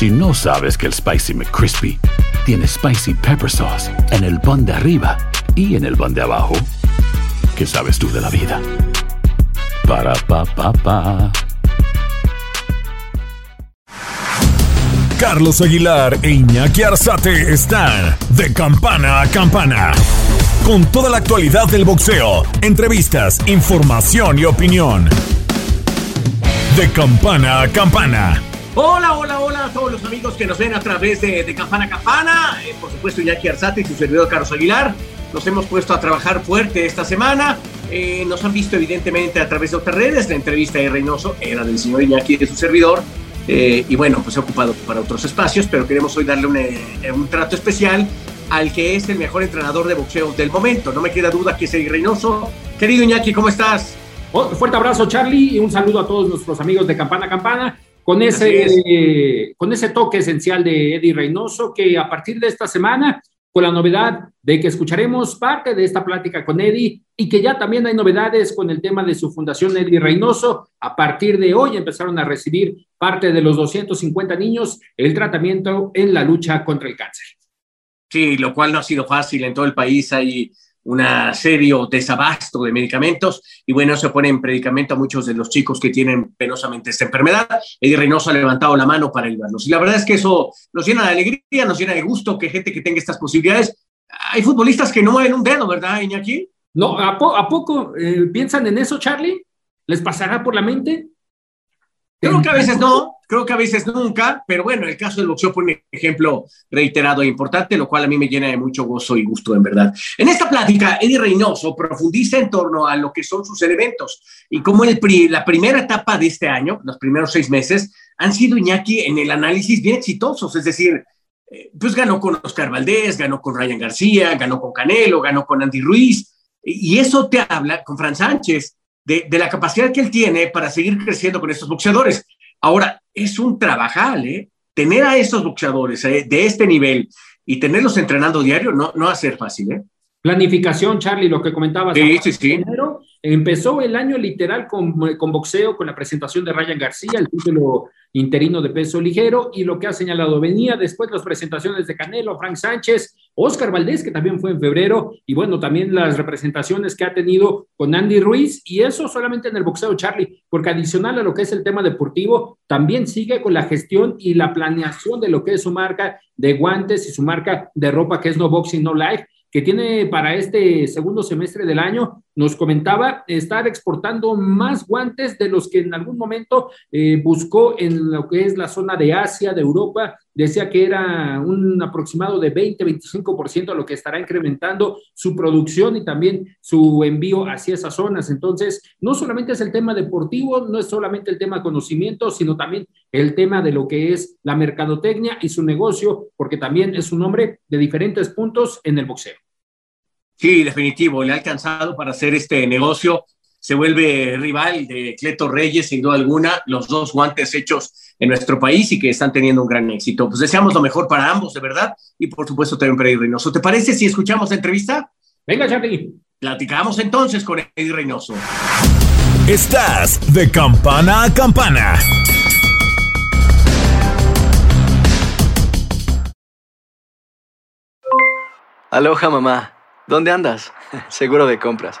Si no sabes que el Spicy McCrispy tiene Spicy Pepper Sauce en el pan de arriba y en el pan de abajo, ¿qué sabes tú de la vida? Para, pa, pa, pa. Carlos Aguilar e Iñaki Arzate están de campana a campana. Con toda la actualidad del boxeo, entrevistas, información y opinión. De campana a campana. Hola, hola, hola a todos los amigos que nos ven a través de, Campana Campana. Eh, por supuesto, Iñaki Arzate y su servidor Carlos Aguilar. Nos hemos puesto a trabajar fuerte esta semana. Eh, nos han visto evidentemente a través de otras redes. La entrevista de Reynoso era del señor Iñaki de su servidor. Eh, y bueno, pues he ocupado para otros espacios, pero queremos hoy darle un, un, trato especial al que es el mejor entrenador de boxeo del momento. No me queda duda que es el Reynoso. Querido Iñaki, ¿cómo estás? Oh, fuerte abrazo, Charlie, y un saludo a todos nuestros amigos de Campana Campana. Con ese, con ese toque esencial de Eddie Reynoso, que a partir de esta semana con la novedad de que escucharemos parte de esta plática con Eddie y que ya también hay novedades con el tema de su fundación Eddie Reynoso. A partir de hoy empezaron a recibir parte de los 250 niños el tratamiento en la lucha contra el cáncer. Sí, lo cual no ha sido fácil en todo el país. Hay un serio desabasto de medicamentos y bueno, se pone en predicamento a muchos de los chicos que tienen penosamente esta enfermedad. Eddie Reynoso ha levantado la mano para ayudarnos y la verdad es que eso nos llena de alegría, nos llena de gusto que gente que tenga estas posibilidades. Hay futbolistas que no mueven un dedo, ¿verdad, Iñaki? No, ¿a, ¿a poco eh, piensan en eso, Charlie? ¿Les pasará por la mente? Creo que a veces no, creo que a veces nunca, pero bueno, el caso del boxeo fue un ejemplo reiterado e importante, lo cual a mí me llena de mucho gozo y gusto, en verdad. En esta plática, Eddie Reynoso profundiza en torno a lo que son sus elementos y cómo el la primera etapa de este año, los primeros seis meses, han sido Iñaki en el análisis bien exitosos, es decir, eh, pues ganó con Oscar Valdés, ganó con Ryan García, ganó con Canelo, ganó con Andy Ruiz, y eso te habla con Fran Sánchez de, la capacidad que él tiene para seguir creciendo con estos boxeadores. Ahora, es un trabajal, ¿eh? Tener a estos boxeadores ¿eh? de este nivel y tenerlos entrenando diario no, no va a ser fácil, ¿eh? Planificación, Charlie, lo que comentabas. Sí, sí, sí. Empezó el año literal con, con, boxeo, con la presentación de Ryan García, el título interino de peso ligero, y lo que ha señalado venía después las presentaciones de Canelo, Frank Sánchez, Oscar Valdés, que también fue en febrero, y bueno, también las representaciones que ha tenido con Andy Ruiz, y eso solamente en el boxeo, Charlie, porque adicional a lo que es el tema deportivo, también sigue con la gestión y la planeación de lo que es su marca de guantes y su marca de ropa que es No Boxing, No Life, que tiene para este segundo semestre del año, nos comentaba estar exportando más guantes de los que en algún momento eh, buscó en lo que es la zona de Asia, de Europa. Decía que era un aproximado de 20-25% a lo que estará incrementando su producción y también su envío hacia esas zonas. Entonces, no solamente es el tema deportivo, no es solamente el tema conocimiento, sino también el tema de lo que es la mercadotecnia y su negocio, porque también es un hombre de diferentes puntos en el boxeo. Sí, definitivo, le ha alcanzado para hacer este negocio. Se vuelve rival de Cleto Reyes, sin duda alguna, los dos guantes hechos en nuestro país y que están teniendo un gran éxito. Pues deseamos lo mejor para ambos, de verdad, y por supuesto también para Eddie Reynoso. ¿Te parece si escuchamos la entrevista? Venga, Charlie. Platicamos entonces con Eddie Reynoso. Estás de campana a campana. Aloha, mamá. ¿Dónde andas? Seguro de compras.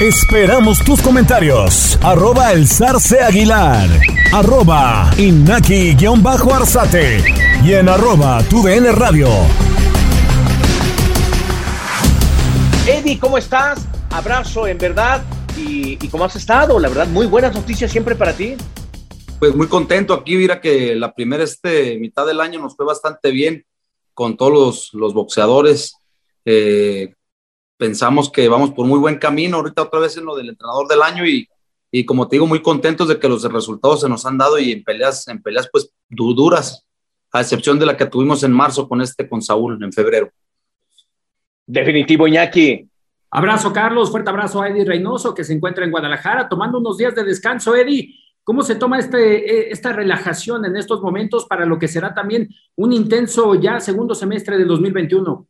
Esperamos tus comentarios. Arroba el zarce aguilar. Arroba inaki-arzate. Y en arroba tu radio. Eddie, ¿cómo estás? Abrazo en verdad. Y, cómo has estado? La verdad, muy buenas noticias siempre para ti. Pues muy contento aquí, mira que la primera este, mitad del año nos fue bastante bien con todos los, los boxeadores. Eh, pensamos que vamos por muy buen camino, ahorita otra vez en lo del entrenador del año y, y como te digo, muy contentos de que los resultados se nos han dado y en peleas, en peleas pues duras, a excepción de la que tuvimos en marzo con este, con Saúl, en febrero. Definitivo, Iñaki. Abrazo, Carlos, fuerte abrazo a Eddie Reynoso, que se encuentra en Guadalajara, tomando unos días de descanso, Eddie. ¿Cómo se toma este, e, esta relajación en estos momentos para lo que será también un intenso ya segundo semestre del 2021?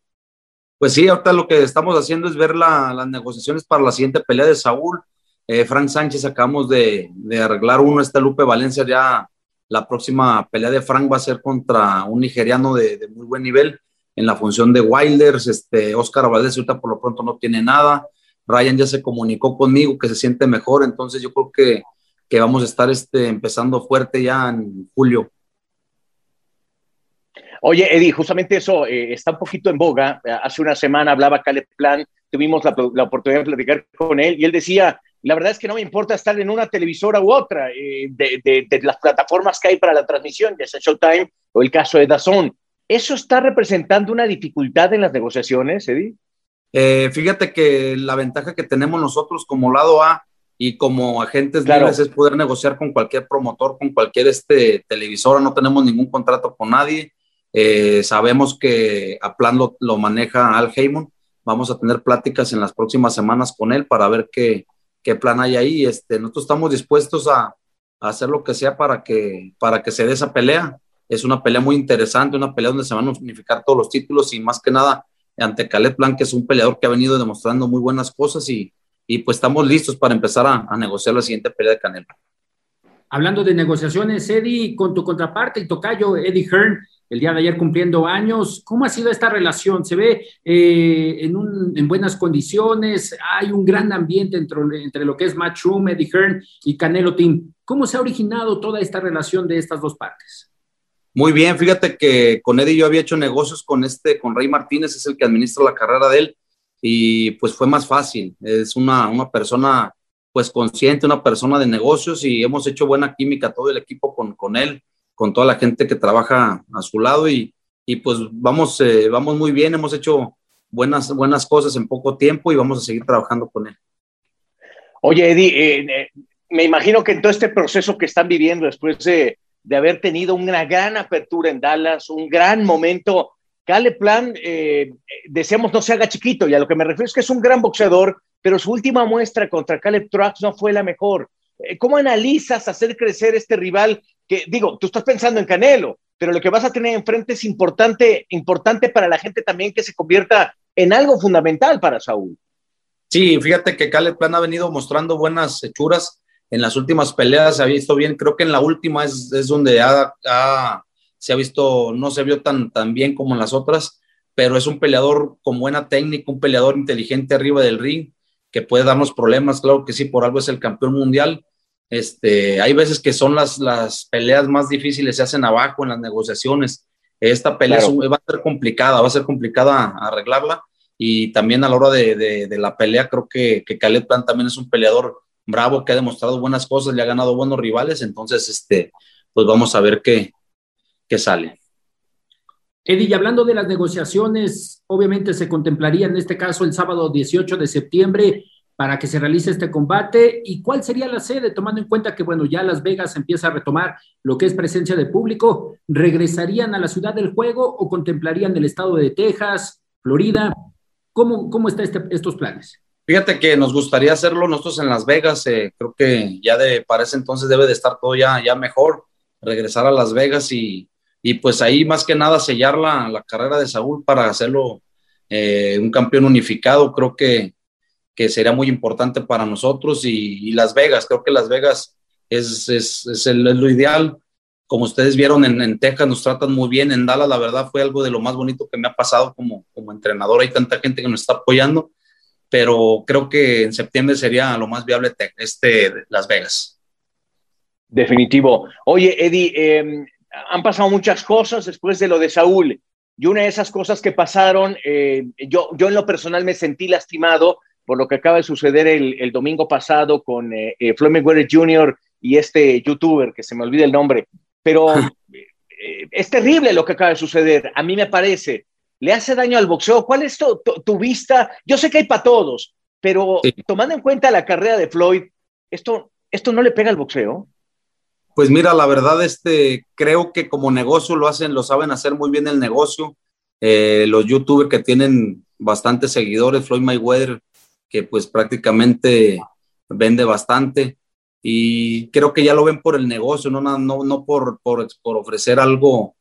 Pues sí, ahorita lo que estamos haciendo es ver las negociaciones para la siguiente pelea de Saúl. Eh, Frank Sánchez acabamos de, arreglar uno, este Lupe Valencia ya la próxima pelea de Frank va a ser contra un nigeriano de, muy buen nivel en la función de Wilders, este Oscar Valdez ahorita por lo pronto no tiene nada, Ryan ya se comunicó conmigo que se siente mejor, entonces yo creo que, que vamos a estar este, empezando fuerte ya en julio. Oye, Eddie, justamente eso eh, está un poquito en boga. Hace una semana hablaba Caleb Plan, tuvimos la, oportunidad de platicar con él y él decía, la verdad es que no me importa estar en una televisora u otra eh, de, las plataformas que hay para la transmisión, ya sea Showtime o el caso de Dazón. ¿Eso está representando una dificultad en las negociaciones, Eddie? Eh, fíjate que la ventaja que tenemos nosotros como lado A y como agentes libres es poder negociar con cualquier promotor, con cualquier este, televisora, no tenemos ningún contrato con nadie eh, sabemos que a plan lo, maneja Al Heyman. Vamos a tener pláticas en las próximas semanas con él para ver qué, plan hay ahí. Este, nosotros estamos dispuestos a, hacer lo que sea para que, para que se dé esa pelea. Es una pelea muy interesante, una pelea donde se van a unificar todos los títulos y más que nada ante Caleb Plan, que es un peleador que ha venido demostrando muy buenas cosas y, y pues estamos listos para empezar a, a negociar la siguiente pelea de Canelo. Hablando de negociaciones, Eddie, con tu contraparte y tocayo, Eddie Hearn, el día de ayer cumpliendo años. ¿Cómo ha sido esta relación? ¿Se ve eh, en, buenas condiciones? ¿Hay un gran ambiente entre, entre lo que es Matchroom, Eddie Hearn y Canelo Team? ¿Cómo se ha originado toda esta relación de estas dos partes? Muy bien, fíjate que con Eddie yo había hecho negocios con este, con Rey Martínez, es el que administra la carrera de él, y pues fue más fácil. Es una, una persona pues consciente, una persona de negocios y hemos hecho buena química todo el equipo con, con él con toda la gente que trabaja a su lado y, y pues vamos, eh, vamos muy bien, hemos hecho buenas, buenas cosas en poco tiempo y vamos a seguir trabajando con él. Oye, Eddie, eh, eh, me imagino que en todo este proceso que están viviendo después de, de, haber tenido una gran apertura en Dallas, un gran momento, Cale Plan, deseamos no se haga chiquito y a lo que me refiero es que es un gran boxeador, pero su última muestra contra Caleb Trucks no fue la mejor. ¿Cómo analizas hacer crecer este rival que digo, tú estás pensando en Canelo, pero lo que vas a tener enfrente es importante, importante para la gente también que se convierta en algo fundamental para Saúl. Sí, fíjate que Caleb Plan ha venido mostrando buenas hechuras en las últimas peleas, se ha visto bien, creo que en la última es, es donde ha, se ha visto, no se vio tan, tan bien como en las otras, pero es un peleador con buena técnica, un peleador inteligente arriba del ring, que puede darnos problemas, claro que sí, por algo es el campeón mundial, este, hay veces que son las, las peleas más difíciles, se hacen abajo en las negociaciones. Esta pelea va a ser complicada, va a ser complicada arreglarla. Y también a la hora de, de, la pelea, creo que, que Caleb Plan también es un peleador bravo que ha demostrado buenas cosas, le ha ganado buenos rivales. Entonces, este, pues vamos a ver qué, qué sale. Eddie, y hablando de las negociaciones, obviamente se contemplaría en este caso el sábado 18 de septiembre para que se realice este combate y cuál sería la sede, tomando en cuenta que, bueno, ya Las Vegas empieza a retomar lo que es presencia de público, ¿regresarían a la ciudad del juego o contemplarían el estado de Texas, Florida? ¿Cómo, cómo están este, estos planes? Fíjate que nos gustaría hacerlo nosotros en Las Vegas, eh, creo que ya de, para ese entonces debe de estar todo ya, ya mejor, regresar a Las Vegas y y pues ahí más que nada sellar la, la carrera de Saúl para hacerlo eh, un campeón unificado, creo que, que sería muy importante para nosotros y, Las Vegas, creo que Las Vegas es, es, es, el, lo ideal. Como ustedes vieron en, en, Texas, nos tratan muy bien. En Dallas, la verdad, fue algo de lo más bonito que me ha pasado como, como entrenador. Hay tanta gente que nos está apoyando, pero creo que en septiembre sería lo más viable este Las Vegas. Definitivo. Oye, Eddie, eh, han pasado muchas cosas después de lo de Saúl. Y una de esas cosas que pasaron, eh, yo, yo en lo personal me sentí lastimado por lo que acaba de suceder el, el domingo pasado con eh, eh Floyd Mayweather Jr. y este youtuber, que se me olvida el nombre. Pero eh, es terrible lo que acaba de suceder, a mí me parece. Le hace daño al boxeo. ¿Cuál es tu, tu, vista? Yo sé que hay para todos, pero tomando en cuenta la carrera de Floyd, ¿esto, ¿esto no le pega al boxeo? Pues mira, la verdad, este, creo que como negocio lo hacen, lo saben hacer muy bien el negocio. Eh, los youtubers que tienen bastantes seguidores, Floyd Mayweather, que pues prácticamente vende bastante. Y creo que ya lo ven por el negocio, no, no, no por, por, por ofrecer algo,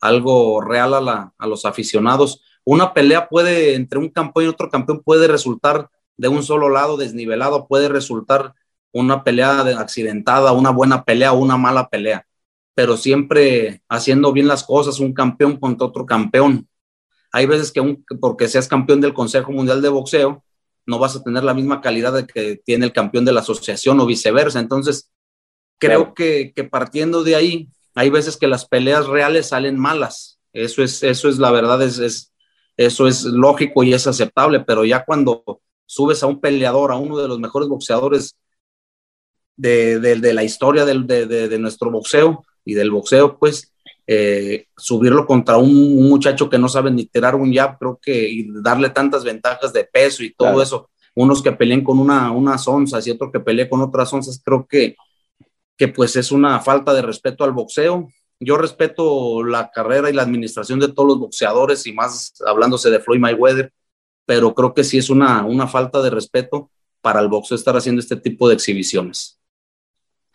algo real a, la, a los aficionados. Una pelea puede, entre un campeón y otro campeón, puede resultar de un solo lado desnivelado, puede resultar una pelea accidentada, una buena pelea o una mala pelea, pero siempre haciendo bien las cosas, un campeón contra otro campeón. Hay veces que un, porque seas campeón del Consejo Mundial de Boxeo, no vas a tener la misma calidad de que tiene el campeón de la asociación o viceversa. Entonces, creo que, que, partiendo de ahí, hay veces que las peleas reales salen malas. Eso es, eso es la verdad, es, es, eso es lógico y es aceptable, pero ya cuando subes a un peleador, a uno de los mejores boxeadores de, de, de la historia del, de, de, nuestro boxeo y del boxeo, pues eh, subirlo contra un, muchacho que no sabe ni tirar un jab, creo que y darle tantas ventajas de peso y todo eso, unos que peleen con una, unas onzas y otro que pelee con otras onzas, creo que, que pues es una falta de respeto al boxeo. Yo respeto la carrera y la administración de todos los boxeadores y más hablándose de Floyd Mayweather, pero creo que sí es una, una falta de respeto para el boxeo estar haciendo este tipo de exhibiciones.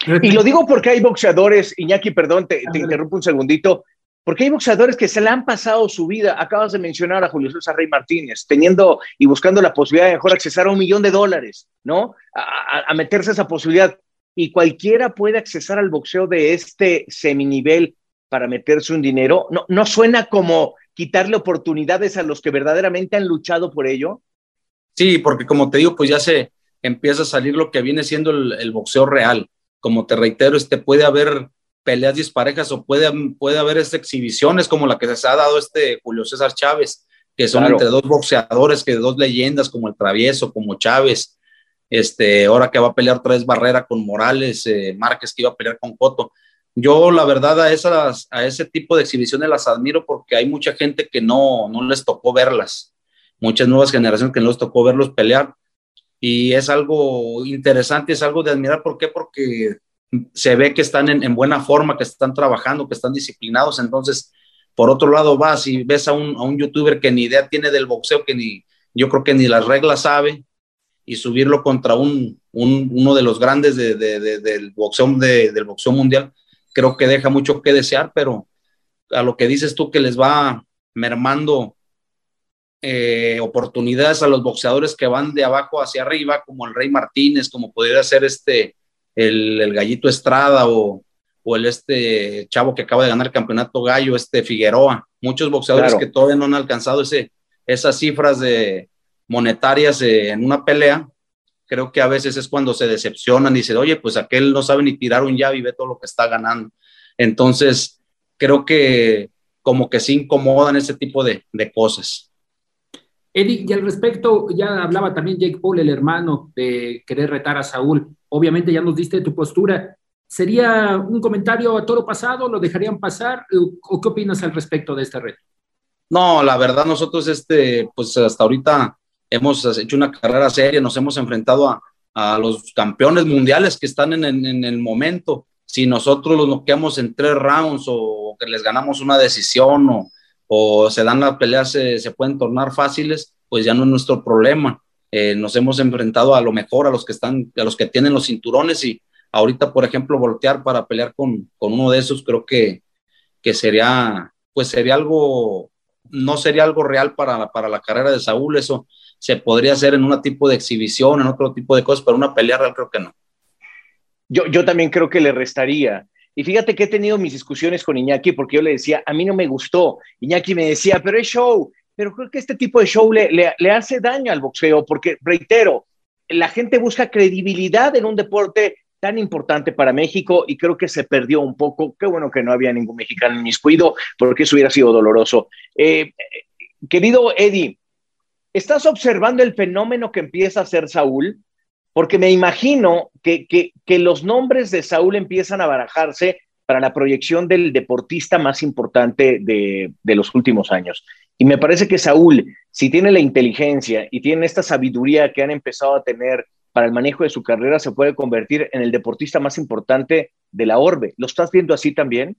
Y lo digo porque hay boxeadores, Iñaki, perdón, te, te, interrumpo un segundito, porque hay boxeadores que se le han pasado su vida. Acabas de mencionar a Julio César Rey Martínez, teniendo y buscando la posibilidad de mejor accesar a un millón de dólares, ¿no? A, a meterse esa posibilidad. Y cualquiera puede accesar al boxeo de este seminivel para meterse un dinero. ¿No, no suena como quitarle oportunidades a los que verdaderamente han luchado por ello? Sí, porque como te digo, pues ya se empieza a salir lo que viene siendo el, el boxeo real como te reitero, este, puede haber peleas disparejas o puede, puede haber este, exhibiciones como la que se ha dado este Julio César Chávez, que son claro. entre dos boxeadores, que dos leyendas como el Travieso, como Chávez, este, ahora que va a pelear tres Barrera con Morales, eh, Márquez que iba a pelear con Coto. Yo la verdad a, esas, a ese tipo de exhibiciones las admiro porque hay mucha gente que no, no les tocó verlas, muchas nuevas generaciones que no les tocó verlos pelear y es algo interesante, es algo de admirar. ¿Por qué? Porque se ve que están en, en, buena forma, que están trabajando, que están disciplinados. Entonces, por otro lado, vas y ves a un, a un youtuber que ni idea tiene del boxeo, que ni yo creo que ni las reglas sabe, y subirlo contra un, un uno de los grandes de, de, de, del, boxeo, del boxeo mundial, creo que deja mucho que desear, pero a lo que dices tú que les va mermando eh, oportunidades a los boxeadores que van de abajo hacia arriba, como el Rey Martínez, como podría ser este, el, el Gallito Estrada o, o, el este chavo que acaba de ganar el campeonato gallo, este Figueroa. Muchos boxeadores claro. que todavía no han alcanzado ese, esas cifras de monetarias eh, en una pelea. Creo que a veces es cuando se decepcionan y dicen, oye, pues aquel no sabe ni tirar un llave y ve todo lo que está ganando. Entonces, creo que como que se incomodan ese tipo de, de cosas. Eddie, y al respecto, ya hablaba también Jake Paul, el hermano, de querer retar a Saúl. Obviamente ya nos diste tu postura. ¿Sería un comentario a toro pasado? ¿Lo dejarían pasar? ¿O qué opinas al respecto de este reto? No, la verdad, nosotros, este, pues hasta ahorita hemos hecho una carrera seria, nos hemos enfrentado a, a los campeones mundiales que están en, en, en, el momento. Si nosotros los noqueamos en tres rounds o que les ganamos una decisión o, o se dan las peleas, se, pueden tornar fáciles, pues ya no es nuestro problema. Eh, nos hemos enfrentado a lo mejor a los que están, a los que tienen los cinturones y ahorita, por ejemplo, voltear para pelear con, con uno de esos, creo que, que sería, pues sería algo, no sería algo real para, para la carrera de Saúl, eso se podría hacer en un tipo de exhibición, en otro tipo de cosas, pero una pelea real creo que no. Yo, yo también creo que le restaría. Y fíjate que he tenido mis discusiones con Iñaki porque yo le decía, a mí no me gustó. Iñaki me decía, pero es show. Pero creo que este tipo de show le, le, hace daño al boxeo porque, reitero, la gente busca credibilidad en un deporte tan importante para México y creo que se perdió un poco. Qué bueno que no había ningún mexicano en miscuido, porque eso hubiera sido doloroso. Eh, querido Eddie, ¿estás observando el fenómeno que empieza a ser Saúl? Porque me imagino que, que, los nombres de Saúl empiezan a barajarse para la proyección del deportista más importante de, de, los últimos años. Y me parece que Saúl, si tiene la inteligencia y tiene esta sabiduría que han empezado a tener para el manejo de su carrera, se puede convertir en el deportista más importante de la orbe. ¿Lo estás viendo así también?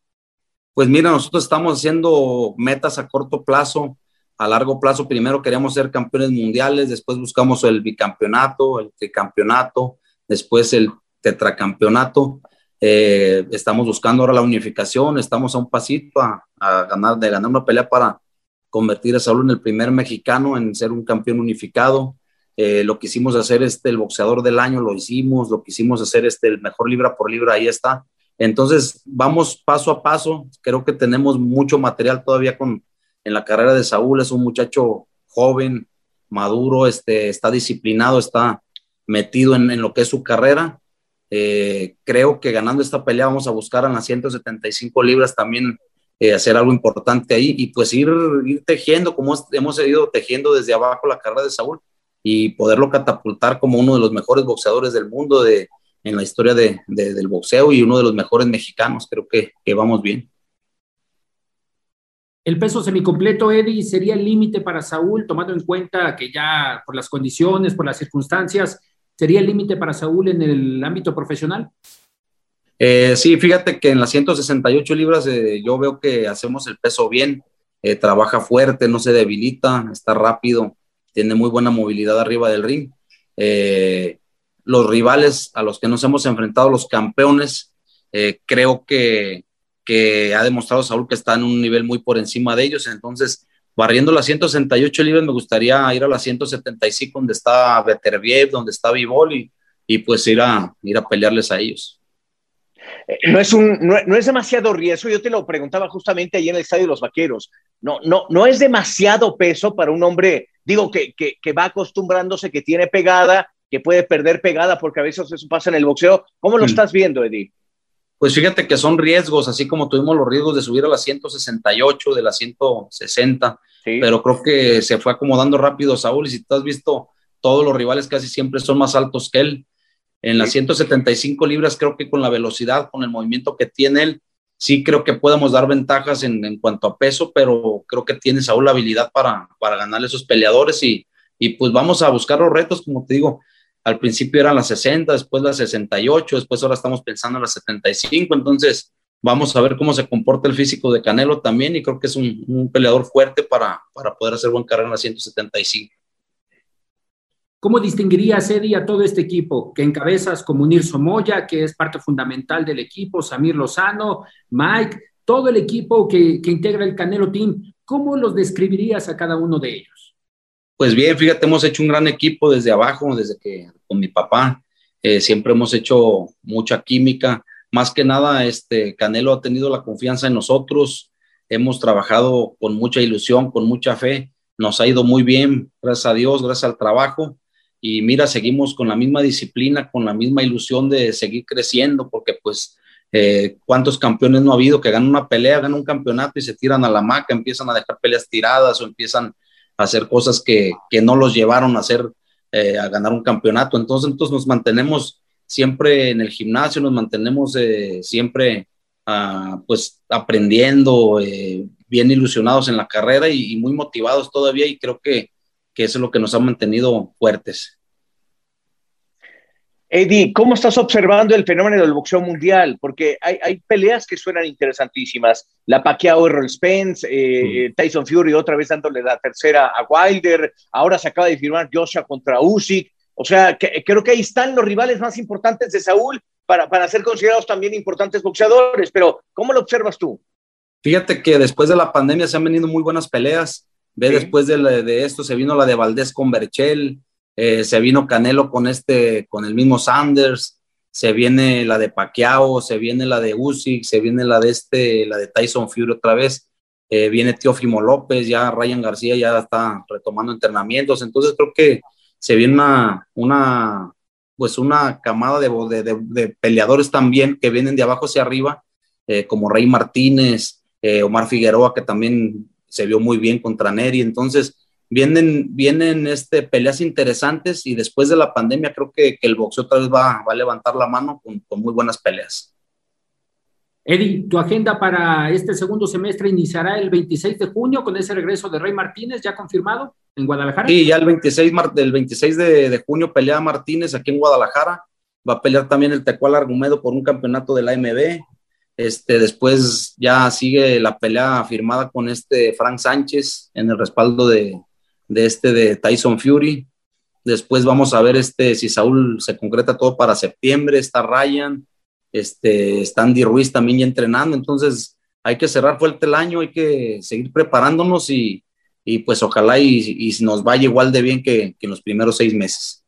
Pues mira, nosotros estamos haciendo metas a corto plazo, a largo plazo. Primero queremos ser campeones mundiales, después buscamos el bicampeonato, el tricampeonato, después el tetracampeonato. Eh, estamos buscando ahora la unificación, estamos a un pasito a, ganar, de ganar una pelea para convertir a Saúl en el primer mexicano en ser un campeón unificado. Eh, lo quisimos hacer este, el boxeador del año, lo hicimos, lo quisimos hacer este, el mejor libra por libra, ahí está. Entonces, vamos paso a paso. Creo que tenemos mucho material todavía con, en la carrera de Saúl. Es un muchacho joven, maduro, este, está disciplinado, está metido en, lo que es su carrera. Eh, creo que ganando esta pelea vamos a buscar en las 175 libras también eh, hacer algo importante ahí y pues ir, tejiendo como hemos ido tejiendo desde abajo la carrera de Saúl y poderlo catapultar como uno de los mejores boxeadores del mundo de, en la historia de, de, del boxeo y uno de los mejores mexicanos. Creo que vamos bien. El peso semicompleto, Eddie, sería el límite para Saúl, tomando en cuenta que ya por las condiciones, por las circunstancias, sería el límite para Saúl en el ámbito profesional. Eh, sí, fíjate que en las 168 libras eh, yo veo que hacemos el peso bien, eh, trabaja fuerte, no se debilita, está rápido, tiene muy buena movilidad arriba del ring. Los rivales a los que nos hemos enfrentado, los campeones, creo que, que, ha demostrado Saúl que está en un nivel muy por encima de ellos. Entonces, barriendo las 168 libras, me gustaría ir a las 175, donde está Beterbiev, donde está Vivol, y, y pues ir a, ir a pelearles a ellos. Eh, no es, un, no, no, es demasiado riesgo. Yo te lo preguntaba justamente ahí en el Estadio de los Vaqueros. No, no, no es demasiado peso para un hombre, digo, que, que, que va acostumbrándose, que tiene pegada, que puede perder pegada, porque a veces eso pasa en el boxeo. ¿Cómo lo mm. estás viendo, Eddie? Pues fíjate que son riesgos, así como tuvimos los riesgos de subir a las 168, de las 160, sí. pero creo que se fue acomodando rápido Saúl y si tú has visto, todos los rivales casi siempre son más altos que él. En las 175 libras creo que con la velocidad, con el movimiento que tiene él, sí creo que podemos dar ventajas en, en cuanto a peso, pero creo que tiene Saúl la habilidad para, para ganarle a esos peleadores y, y pues vamos a buscar los retos, como te digo, al principio eran las 60, después las 68, después ahora estamos pensando en las 75, entonces vamos a ver cómo se comporta el físico de Canelo también y creo que es un, peleador fuerte para, para poder hacer buen carrera en las 175. ¿Cómo distinguirías, Eddie, a todo este equipo que encabezas como Unir Somoya, que es parte fundamental del equipo, Samir Lozano, Mike, todo el equipo que, integra el Canelo Team? ¿Cómo los describirías a cada uno de ellos? Pues bien, fíjate, hemos hecho un gran equipo desde abajo, desde que con mi papá, eh, siempre hemos hecho mucha química. Más que nada, este Canelo ha tenido la confianza en nosotros, hemos trabajado con mucha ilusión, con mucha fe, nos ha ido muy bien, gracias a Dios, gracias al trabajo. Y mira, seguimos con la misma disciplina, con la misma ilusión de seguir creciendo, porque pues eh, cuántos campeones no ha habido que ganan una pelea, ganan un campeonato y se tiran a la maca, empiezan a dejar peleas tiradas o empiezan hacer cosas que, que no los llevaron a hacer, eh, a ganar un campeonato. Entonces, entonces nos mantenemos siempre en el gimnasio, nos mantenemos eh, siempre uh, pues aprendiendo, eh, bien ilusionados en la carrera y, y muy motivados todavía y creo que que eso es lo que nos ha mantenido fuertes. Eddie, ¿cómo estás observando el fenómeno del boxeo mundial? Porque hay, hay peleas que suenan interesantísimas. La Pacquiao Errol Spence, eh, mm. Tyson Fury otra vez dándole la tercera a Wilder. Ahora se acaba de firmar Joshua contra Usyk. O sea, que, creo que ahí están los rivales más importantes de Saúl para, para ser considerados también importantes boxeadores. Pero, ¿cómo lo observas tú? Fíjate que después de la pandemia se han venido muy buenas peleas. Ve, después de, esto se vino la de Valdés con Berchel, eh, se vino Canelo con este, con el mismo Sanders, se viene la de Pacquiao, se viene la de Usyk, se viene la de este, la de Tyson Fury otra vez, eh, viene Teófimo López, ya Ryan García ya está retomando entrenamientos, entonces creo que se viene una, una pues una camada de, de, peleadores también que vienen de abajo hacia arriba, eh, como Rey Martínez, eh, Omar Figueroa, que también se vio muy bien contra Neri, entonces vienen, vienen este, peleas interesantes y después de la pandemia creo que, el boxeo otra vez va, a levantar la mano con, muy buenas peleas. Eddie, tu agenda para este segundo semestre iniciará el 26 de junio con ese regreso de Rey Martínez ya confirmado en Guadalajara. Sí, ya el 26, del 26 de, junio pelea Martínez aquí en Guadalajara. Va a pelear también el Tecual Argumedo por un campeonato de la AMB. Este, después ya sigue la pelea firmada con este Frank Sánchez en el respaldo de, de este de Tyson Fury. Después vamos a ver este, si Saúl se concreta todo para septiembre. Está Ryan, este, está Andy Ruiz también ya entrenando. Entonces hay que cerrar fuerte el año, hay que seguir preparándonos y, y pues ojalá y, nos vaya igual de bien que, en los primeros seis meses.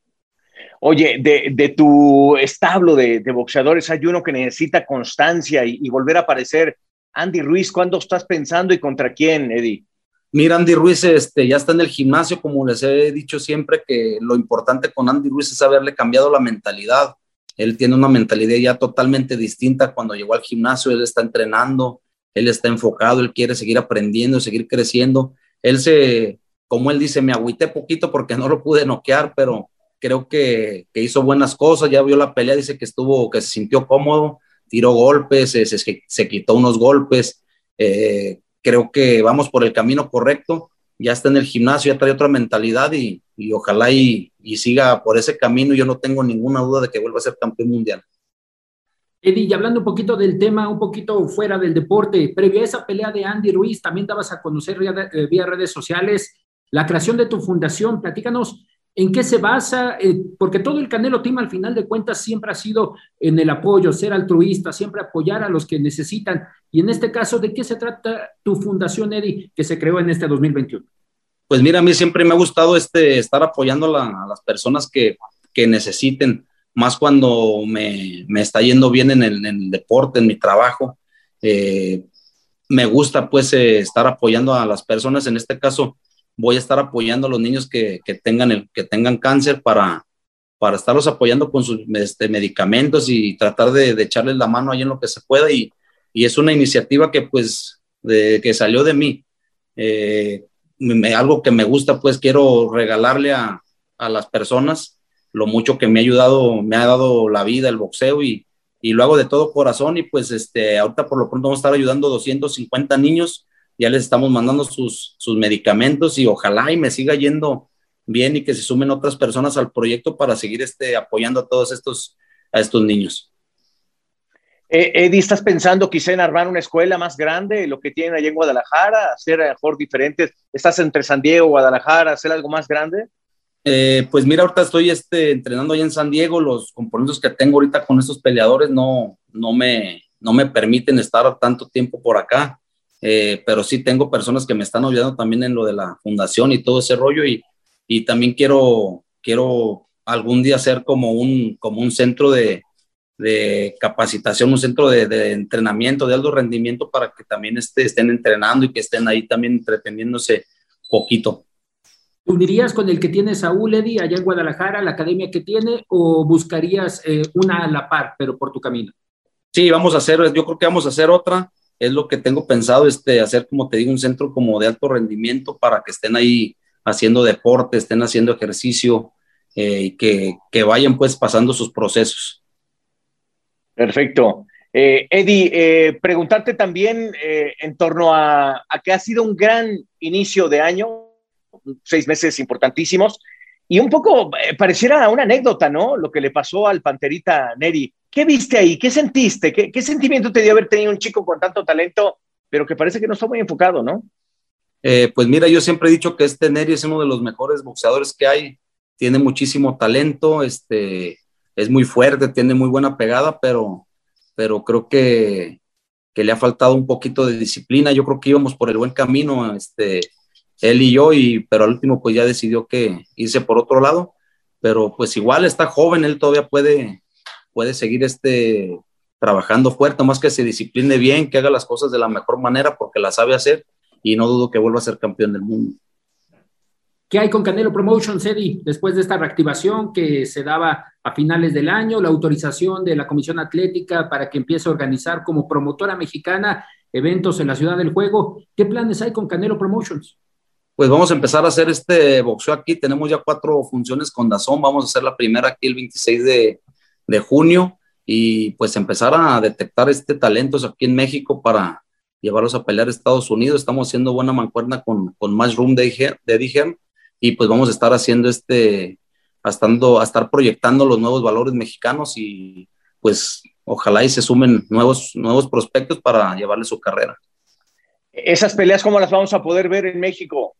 Oye, de, tu establo de, boxeadores hay uno que necesita constancia y, y, volver a aparecer. Andy Ruiz, ¿cuándo estás pensando y contra quién, Eddie? Mira, Andy Ruiz este, ya está en el gimnasio, como les he dicho siempre, que lo importante con Andy Ruiz es haberle cambiado la mentalidad. Él tiene una mentalidad ya totalmente distinta cuando llegó al gimnasio, él está entrenando, él está enfocado, él quiere seguir aprendiendo, seguir creciendo. Él se, como él dice, me agüité poquito porque no lo pude noquear, pero creo que, hizo buenas cosas, ya vio la pelea, dice que estuvo, que se sintió cómodo, tiró golpes, se, se, quitó unos golpes. Eh, creo que vamos por el camino correcto, ya está en el gimnasio, ya trae otra mentalidad y, ojalá y, siga por ese camino. Yo no tengo ninguna duda de que vuelva a ser campeón mundial. Eddie, y hablando un poquito del tema, un poquito fuera del deporte, previo a esa pelea de Andy Ruiz, también dabas a conocer vía, vía redes sociales la creación de tu fundación. Platícanos ¿En qué se basa? Eh, porque todo el Canelo Team al final de cuentas siempre ha sido en el apoyo, ser altruista, siempre apoyar a los que necesitan. Y en este caso, ¿de qué se trata tu fundación, Eddie, que se creó en este 2021? Pues mira, a mí siempre me ha gustado este, estar apoyando a las personas que, que necesiten, más cuando me, me, está yendo bien en el, deporte, en mi trabajo. Eh, me gusta pues eh, estar apoyando a las personas, en este caso voy a estar apoyando a los niños que, tengan, el, que tengan cáncer para, para estarlos apoyando con sus este, medicamentos y tratar de, echarles la mano ahí en lo que se pueda. Y, es una iniciativa que pues de, que salió de mí. Eh, algo que me gusta, pues quiero regalarle a, las personas lo mucho que me ha ayudado, me ha dado la vida, el boxeo y, y lo hago de todo corazón y pues este, ahorita por lo pronto vamos a estar ayudando a 250 niños ya les estamos mandando sus, sus medicamentos y ojalá y me siga yendo bien y que se sumen otras personas al proyecto para seguir este, apoyando a todos estos, a estos niños. Eh, Eddie, ¿estás pensando quizá en armar una escuela más grande, lo que tienen allá en Guadalajara, hacer mejor diferentes? ¿Estás entre San Diego, Guadalajara, hacer algo más grande? Eh, pues mira, ahorita estoy este, entrenando allá en San Diego, los componentes que tengo ahorita con estos peleadores no, no, me, no me permiten estar tanto tiempo por acá. Eh, pero sí tengo personas que me están ayudando también en lo de la fundación y todo ese rollo y, y también quiero, quiero algún día ser como un, como un centro de, de capacitación, un centro de, de, entrenamiento, de alto rendimiento para que también este, estén entrenando y que estén ahí también entreteniéndose poquito. ¿Unirías con el que tiene Saúl Eddy allá en Guadalajara, la academia que tiene, o buscarías eh, una a la par, pero por tu camino? Sí, vamos a hacer, yo creo que vamos a hacer otra es lo que tengo pensado, este, hacer, como te digo, un centro como de alto rendimiento para que estén ahí haciendo deporte, estén haciendo ejercicio eh, y que, vayan pues pasando sus procesos. Perfecto. Eh, Eddie, eh, preguntarte también en torno a, a, que ha sido un gran inicio de año, seis meses importantísimos, y un poco pareciera una anécdota, ¿no? Lo que le pasó al Panterita Neri. ¿Qué viste ahí? ¿Qué sentiste? ¿Qué, sentimiento te dio haber tenido un chico con tanto talento, pero que parece que no está muy enfocado, ¿no? Eh, pues mira, yo siempre he dicho que este Neri es uno de los mejores boxeadores que hay. Tiene muchísimo talento, este, es muy fuerte, tiene muy buena pegada, pero, pero creo que, que le ha faltado un poquito de disciplina. Yo creo que íbamos por el buen camino, este, él y yo, y, pero al último pues ya decidió que irse por otro lado, pero pues igual está joven, él todavía puede, puede seguir este, trabajando fuerte, más que se discipline bien, que haga las cosas de la mejor manera porque la sabe hacer y no dudo que vuelva a ser campeón del mundo. ¿Qué hay con Canelo Promotions, Eddie, después de esta reactivación que se daba a finales del año, la autorización de la Comisión Atlética para que empiece a organizar como promotora mexicana eventos en la Ciudad del Juego? ¿Qué planes hay con Canelo Promotions? Pues vamos a empezar a hacer este boxeo aquí. Tenemos ya cuatro funciones con Dazón. Vamos a hacer la primera aquí el 26 de, de junio y pues empezar a detectar este talentos aquí en México para llevarlos a pelear a Estados Unidos. Estamos haciendo buena mancuerna con, con Room de, de y pues vamos a estar haciendo este, estando, a estar proyectando los nuevos valores mexicanos y pues ojalá y se sumen nuevos, nuevos prospectos para llevarle su carrera. ¿Esas peleas cómo las vamos a poder ver en México?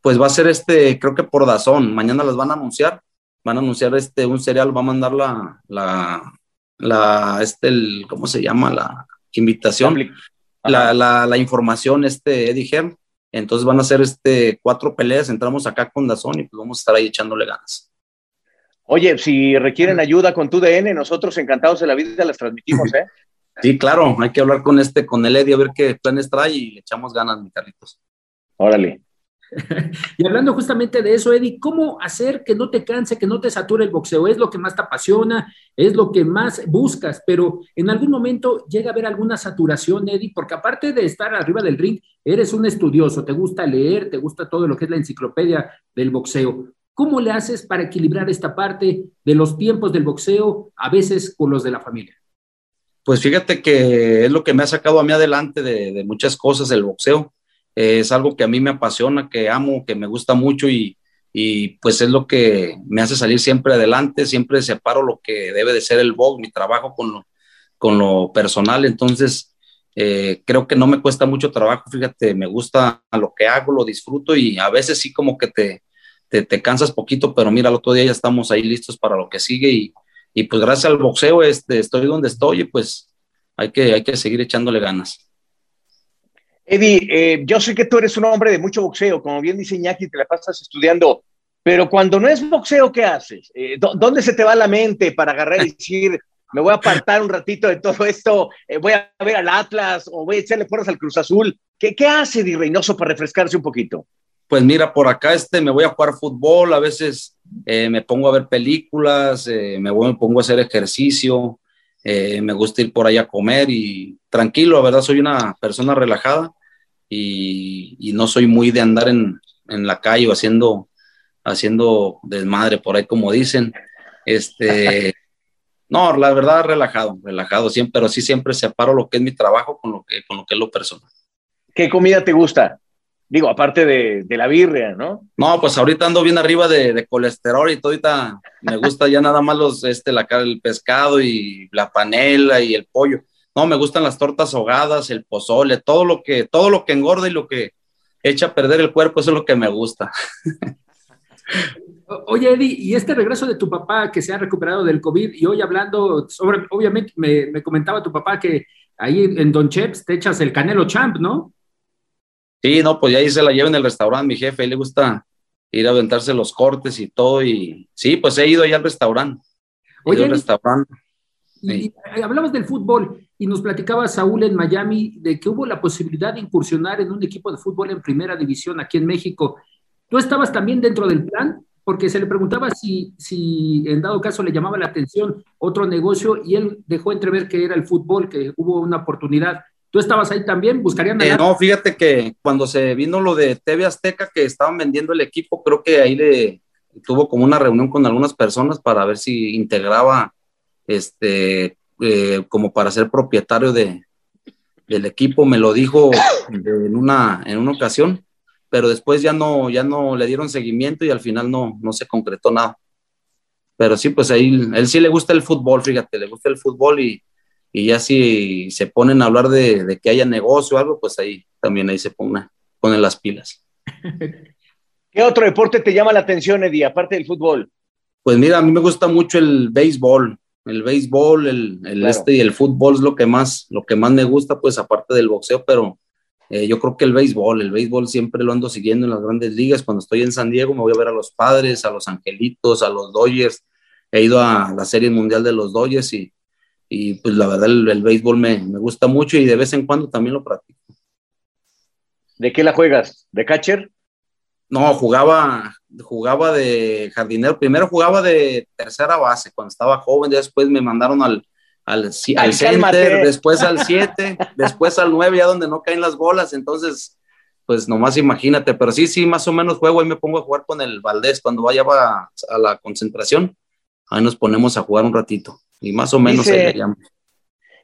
Pues va a ser este, creo que por Dazón, mañana las van a anunciar, van a anunciar este, un serial, va a mandar la, la, la este, el, ¿cómo se llama? La invitación, la, la, la, información, este, Eddie Herm, entonces van a ser este, cuatro peleas, entramos acá con Dazón y pues vamos a estar ahí echándole ganas. Oye, si requieren ayuda con tu DN, nosotros encantados de la vida las transmitimos, ¿eh? Sí, claro, hay que hablar con este, con el Eddie, a ver qué planes trae y le echamos ganas, mi Carlitos. Órale. y hablando justamente de eso, Eddie, ¿cómo hacer que no te canse, que no te sature el boxeo? Es lo que más te apasiona, es lo que más buscas, pero en algún momento llega a haber alguna saturación, Eddie, porque aparte de estar arriba del ring, eres un estudioso, te gusta leer, te gusta todo lo que es la enciclopedia del boxeo. ¿Cómo le haces para equilibrar esta parte de los tiempos del boxeo, a veces con los de la familia? Pues fíjate que es lo que me ha sacado a mí adelante de, de muchas cosas el boxeo es algo que a mí me apasiona, que amo, que me gusta mucho y, y, pues es lo que me hace salir siempre adelante, siempre separo lo que debe de ser el box, mi trabajo con lo, con lo personal, entonces eh, creo que no me cuesta mucho trabajo, fíjate, me gusta lo que hago, lo disfruto y a veces sí como que te, te, te cansas poquito, pero mira, el otro día ya estamos ahí listos para lo que sigue y, y pues gracias al boxeo este, estoy donde estoy y pues hay que, hay que seguir echándole ganas. Eddie, eh, yo sé que tú eres un hombre de mucho boxeo, como bien dice Iñaki, te la pasas estudiando, pero cuando no es boxeo, ¿qué haces? Eh, ¿Dónde se te va la mente para agarrar y decir, me voy a apartar un ratito de todo esto, eh, voy a ver al Atlas o voy a echarle fuerzas al Cruz Azul? ¿Qué, qué hace Eddie Reynoso para refrescarse un poquito? Pues mira, por acá este, me voy a jugar fútbol, a veces me pongo a ver películas, me, voy, me pongo a hacer ejercicio, me gusta ir por ahí a comer y tranquilo, la verdad, soy una persona relajada y, no soy muy de andar en, la calle o haciendo, haciendo desmadre por ahí, como dicen. Este, no, la verdad, relajado, relajado siempre, pero sí siempre separo lo que es mi trabajo con lo que, con lo que es lo personal. ¿Qué comida te gusta? Digo, aparte de, la birria, ¿no? No, pues ahorita ando bien arriba de, colesterol y todo, ahorita me gusta ya nada más los, este, la, el pescado y la panela y el pollo. No, me gustan las tortas ahogadas, el pozole, todo lo que, todo lo que engorda y lo que echa a perder el cuerpo, eso es lo que me gusta. Oye, Eddie, y este regreso de tu papá que se ha recuperado del COVID y hoy hablando sobre, obviamente me, comentaba tu papá que ahí en Don Cheps te echas el Canelo Champ, ¿no? Sí, no, pues ya ahí se la lleva en el restaurante mi jefe, le gusta ir a aventarse los cortes y todo y sí, pues he ido allá al restaurante. Oye, al restaurante. Y, hablamos del fútbol y nos platicaba Saúl en Miami de que hubo la posibilidad de incursionar en un equipo de fútbol en primera división aquí en México. ¿Tú estabas también dentro del plan? Porque se le preguntaba si, si en dado caso le llamaba la atención otro negocio y él dejó entrever que era el fútbol, que hubo una oportunidad. ¿Tú estabas ahí también? ¿Buscarían eh, no, fíjate que cuando se vino lo de TV Azteca, que estaban vendiendo el equipo, creo que ahí le tuvo como una reunión con algunas personas para ver si integraba este, eh, como para ser propietario de, del equipo, me lo dijo en una, en una ocasión, pero después ya no, ya no le dieron seguimiento y al final no, no se concretó nada. Pero sí, pues ahí, él sí le gusta el fútbol, fíjate, le gusta el fútbol y, y ya si se ponen a hablar de, de, que haya negocio o algo, pues ahí también ahí se pone, ponen las pilas. ¿Qué otro deporte te llama la atención, Eddie, aparte del fútbol? Pues mira, a mí me gusta mucho el béisbol, el béisbol, el, el este y el fútbol es lo que más, lo que más me gusta, pues aparte del boxeo, pero eh, yo creo que el béisbol, el béisbol siempre lo ando siguiendo en las grandes ligas. Cuando estoy en San Diego me voy a ver a los padres, a los angelitos, a los Dodgers. He ido a la Serie Mundial de los Dodgers y, y pues la verdad el, el béisbol me, me gusta mucho y de vez en cuando también lo practico. ¿De qué la juegas? ¿De catcher? No, jugaba, jugaba de jardinero. Primero jugaba de tercera base cuando estaba joven, después me mandaron al, al, ci- al Ay, center, cálmate. después al 7, después al 9, ya donde no caen las bolas. Entonces, pues nomás imagínate, pero sí, sí, más o menos juego. Ahí me pongo a jugar con el Valdés cuando vaya a, a la concentración. Ahí nos ponemos a jugar un ratito. Y más o menos Dice- ahí le llamo.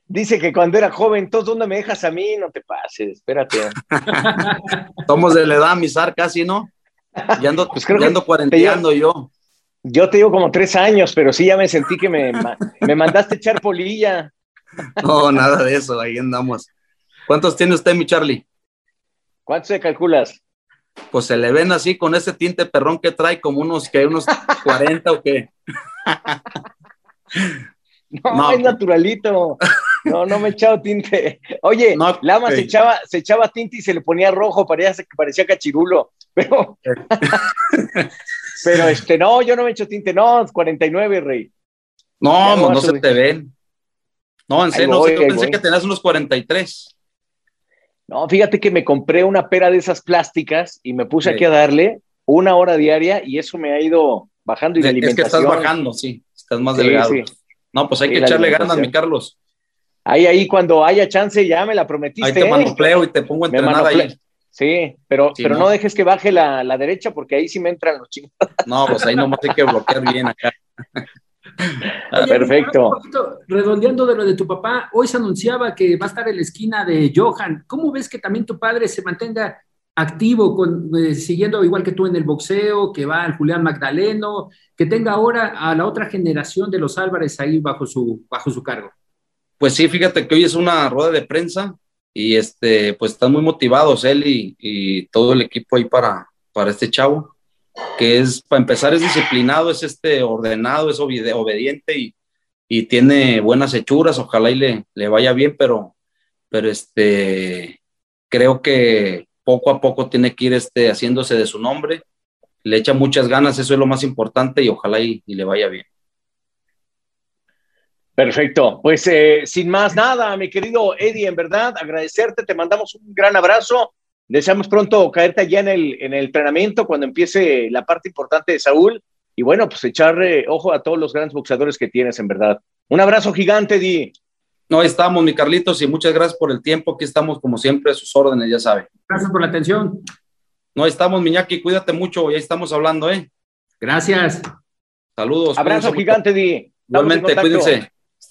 Dice que cuando era joven, ¿tú dónde me dejas a mí? No te pases, espérate. Somos de la edad, misar casi, ¿no? Ya ando, Pues creo ya que ando cuarenteando yo. Yo te digo como tres años, pero sí ya me sentí que me, me mandaste echar polilla. No, nada de eso, ahí andamos. ¿Cuántos tiene usted, mi Charlie? ¿Cuánto se calculas? Pues se le ven así con ese tinte perrón que trae, como unos que unos 40 o qué. No, No. es naturalito. No, no me he echado tinte. Oye, No, Lama se echaba, se echaba tinte y se le ponía rojo, parecía, parecía cachirulo. Pero, pero este, no, yo no me echo tinte, no, 49, rey. No, Ya no, se te ven. No, en serio, no yo pensé voy. que tenías unos 43. No, fíjate que me compré una pera de esas plásticas y me puse Sí. aquí a darle una hora diaria y eso me ha ido bajando y la Es que estás bajando, sí, estás más Sí, delgado. sí. No, pues hay que echarle ganas, mi Carlos. Ahí, ahí, cuando haya chance, ya me la prometiste. Ahí te ¿eh? manopleo y te pongo a entrenar ahí. Sí, pero, Sí, pero ¿no? no. dejes que baje la, la derecha porque ahí sí me entran los chingos. No, pues ahí nomás hay que bloquear bien acá. Oye, perfecto. poquito, redondeando de lo de tu papá, hoy se anunciaba que va a estar en la esquina de Johan. ¿Cómo ves que también tu padre se mantenga activo, con, eh, siguiendo igual que tú en el boxeo, que va al Julián Magdaleno, que tenga ahora a la otra generación de los Álvarez ahí bajo su, bajo su cargo? Pues sí, fíjate que hoy es una rueda de prensa y este, pues están muy motivados él y, todo el equipo ahí para, para este chavo, que es, para empezar, es disciplinado, es este ordenado, es obediente y, y tiene buenas hechuras, ojalá y le, le vaya bien, pero, pero este, creo que poco a poco tiene que ir este, haciéndose de su nombre, le echa muchas ganas, eso es lo más importante y ojalá y- y le vaya bien. Perfecto. Pues eh, sin más nada, mi querido Eddie, en verdad, agradecerte, te mandamos un gran abrazo. Deseamos pronto caerte allá en el, en el entrenamiento cuando empiece la parte importante de Saúl. Y bueno, pues echarle ojo a todos los grandes boxeadores que tienes, en verdad. Un abrazo gigante, Eddie. No, estamos, mi Carlitos, y muchas gracias por el tiempo. Aquí estamos, como siempre, a sus órdenes, ya sabe. Gracias por la atención. No, estamos, Miñaki, cuídate mucho, ya estamos hablando, ¿eh? Gracias. Saludos. Abrazo gigante, en Igualmente, cuídense.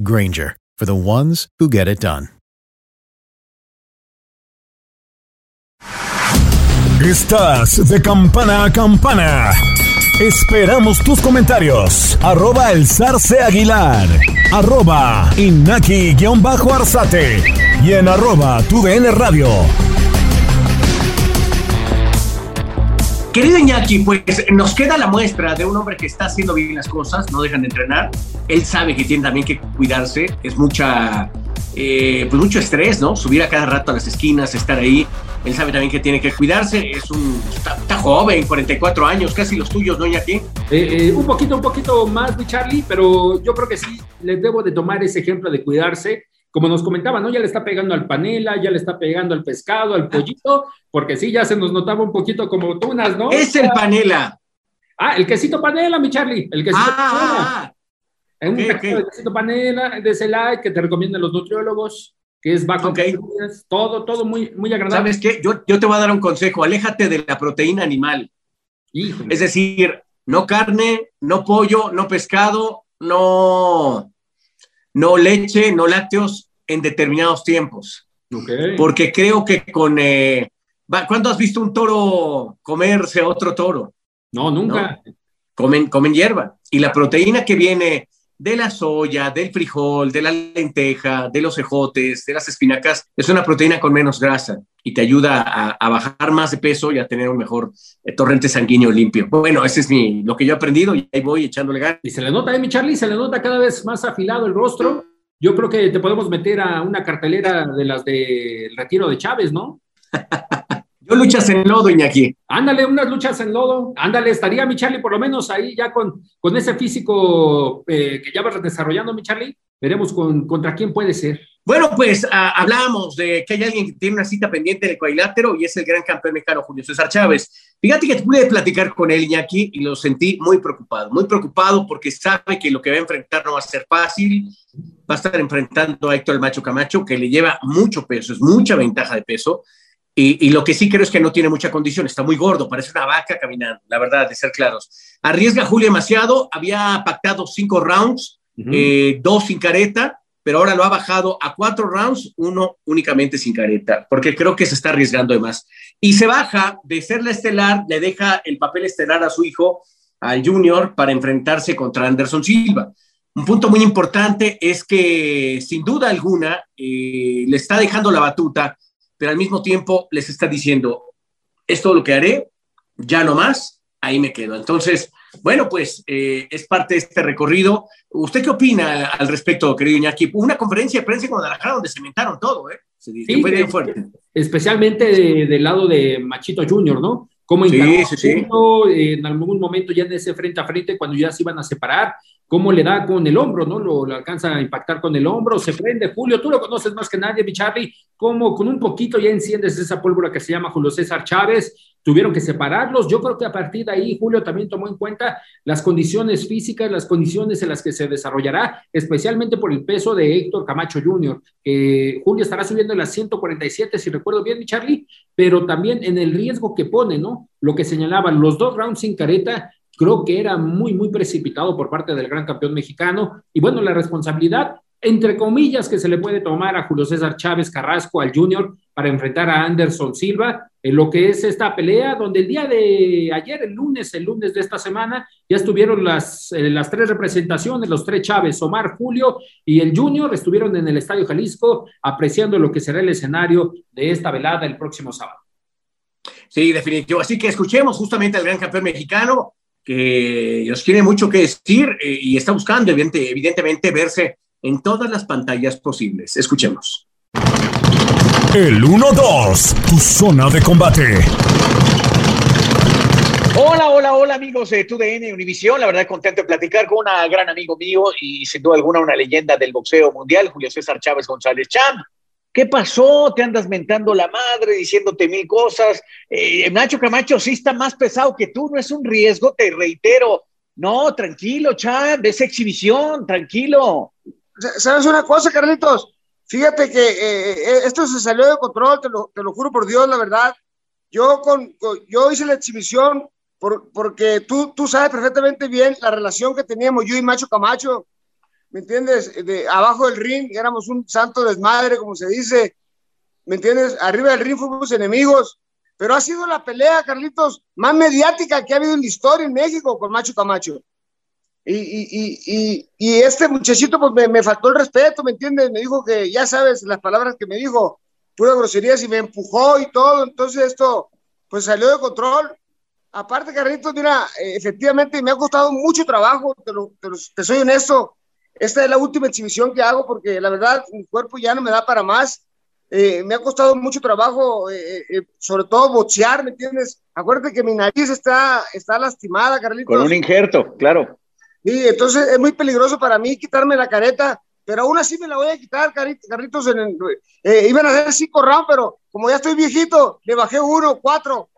Granger, for the ones who get it done. Estás de campana a campana. Esperamos tus comentarios. Arroba el zarce aguilar. Arroba inaki-arzate. Y en arroba tu DN radio. Querido Iñaki, pues nos queda la muestra de un hombre que está haciendo bien las cosas, no dejan de entrenar. Él sabe que tiene también que cuidarse, es mucha, eh, pues mucho estrés, ¿no? Subir a cada rato a las esquinas, estar ahí. Él sabe también que tiene que cuidarse, es un, está, joven, 44 años, casi los tuyos, ¿no, Iñaki? Eh, eh, un poquito, un poquito más, Charlie, pero yo creo que sí, les debo de tomar ese ejemplo de cuidarse como nos comentaba, ¿no? Ya le está pegando al panela, ya le está pegando al pescado, al pollito, porque sí, ya se nos notaba un poquito como tunas, ¿no? Es el panela. Ah, el quesito panela, mi Charlie, el quesito ah, panela. Ah, ah. Un quesito panela de Celay que te recomiendan los nutriólogos, que es bajo okay. todo, todo muy, muy agradable. ¿Sabes qué? Yo, yo te voy a dar un consejo, aléjate de la proteína animal. Es decir, no carne, no pollo, no pescado, no no leche, no lácteos en determinados tiempos. Porque creo que con... Eh, ¿Cuándo has visto un toro comerse a otro toro? No, nunca. Comen, comen hierba. Y la proteína que viene de la soya, del frijol, de la lenteja, de los ejotes, de las espinacas, es una proteína con menos grasa y te ayuda a, bajar más de peso y a tener un mejor eh, torrente sanguíneo limpio. Bueno, ese es mi, lo que yo he aprendido y ahí voy echándole ganas. Y se le nota, eh, mi Charlie, se le nota cada vez más afilado el rostro. Yo creo que te podemos meter a una cartelera de las del retiro de Chávez, ¿no? Yo luchas en lodo, Iñaki. Ándale, unas luchas en lodo. Ándale, estaría mi Charlie por lo menos ahí ya con, con ese físico eh, que ya vas desarrollando, mi Charlie. Veremos con, contra quién puede ser. Bueno, pues ah, hablábamos de que hay alguien que tiene una cita pendiente en el cuadrilátero y es el gran campeón mexicano Julio César Chávez. Fíjate que pude platicar con él, Iñaki, y lo sentí muy preocupado. Muy preocupado porque sabe que lo que va a enfrentar no va a ser fácil. Va a estar enfrentando a Héctor el Macho Camacho, que le lleva mucho peso, es mucha ventaja de peso y, lo que sí creo es que no tiene mucha condición, está muy gordo, parece una vaca caminando, la verdad, de ser claros. Arriesga Julio demasiado, había pactado cinco rounds, eh, dos sin careta, pero ahora lo ha bajado a cuatro rounds, uno únicamente sin careta, porque creo que se está arriesgando de más. Y se baja de ser la estelar, le deja el papel estelar a su hijo, al junior, para enfrentarse contra Anderson Silva. Un punto muy importante es que, sin duda alguna, eh, le está dejando la batuta pero al mismo tiempo les está diciendo, es todo lo que haré, ya no más, ahí me quedo. Entonces, bueno, pues eh, es parte de este recorrido. ¿Usted qué opina al respecto, querido Iñaki? Una conferencia de prensa en Guadalajara donde cementaron todo, ¿eh? Se sí, fue bien fuerte. Especialmente del lado de Machito Junior, ¿no? Cómo sí, sí, sí. en algún momento ya en ese frente a frente, cuando ya se iban a separar, cómo le da con el hombro, ¿no? Lo, alcanza a impactar con el hombro, se prende. Julio, tú lo conoces más que nadie, mi Charlie, cómo con un poquito ya enciendes esa pólvora que se llama Julio César Chávez. Tuvieron que separarlos. Yo creo que a partir de ahí Julio también tomó en cuenta las condiciones físicas, las condiciones en las que se desarrollará, especialmente por el peso de Héctor Camacho Jr. Julio estará subiendo en las 147, si recuerdo bien, mi Charlie, pero también en el riesgo que pone, ¿no? Lo que señalaban, los dos rounds sin careta creo que era muy, muy precipitado por parte del gran campeón mexicano. Y bueno, la responsabilidad, entre comillas, que se le puede tomar a Julio César Chávez Carrasco, al Junior, para enfrentar a Anderson Silva, en lo que es esta pelea, donde el día de ayer, el lunes, el lunes de esta semana, ya estuvieron las, eh, las tres representaciones, los tres Chávez, Omar, Julio y el Junior, estuvieron en el Estadio Jalisco apreciando lo que será el escenario de esta velada el próximo sábado. Sí, definitivo. Así que escuchemos justamente al gran campeón mexicano que nos tiene mucho que decir eh, y está buscando evidentemente verse en todas las pantallas posibles. Escuchemos. El 1-2, tu zona de combate. Hola, hola, hola amigos de TUDN Univisión. La verdad contento de platicar con un gran amigo mío y sin duda alguna una leyenda del boxeo mundial, Julio César Chávez González Cham. ¿Qué pasó? Te andas mentando la madre, diciéndote mil cosas. Eh, Nacho Camacho sí está más pesado que tú, no es un riesgo, te reitero. No, tranquilo, Chad, es exhibición, tranquilo. ¿Sabes una cosa, Carlitos? Fíjate que eh, eh, esto se salió de control, te lo, te lo, juro por Dios, la verdad. Yo, con, yo hice la exhibición por, porque tú, tú sabes perfectamente bien la relación que teníamos yo y Macho Camacho. ¿Me entiendes? De abajo del ring éramos un santo desmadre, como se dice, ¿me entiendes? Arriba del ring fuimos enemigos, pero ha sido la pelea, Carlitos, más mediática que ha habido en la historia en México con Macho Camacho. Y, y, y, y este muchachito, pues me, me, faltó el respeto, ¿me entiendes? Me dijo que, ya sabes, las palabras que me dijo, pura grosería, y me empujó y todo, entonces esto, pues salió de control. Aparte, Carlitos, mira, eh, efectivamente me ha costado mucho trabajo, te, lo, te, lo, te soy honesto, esta es la última exhibición que hago porque la verdad mi cuerpo ya no me da para más. Eh, me ha costado mucho trabajo, eh, eh, sobre todo boxear, ¿me entiendes? Acuérdate que mi nariz está, está lastimada, Carlitos. Con un injerto, claro. Sí, entonces es muy peligroso para mí quitarme la careta, pero aún así me la voy a quitar, Carlitos. En el, iban a hacer cinco rounds, pero como ya estoy viejito, le bajé uno, cuatro.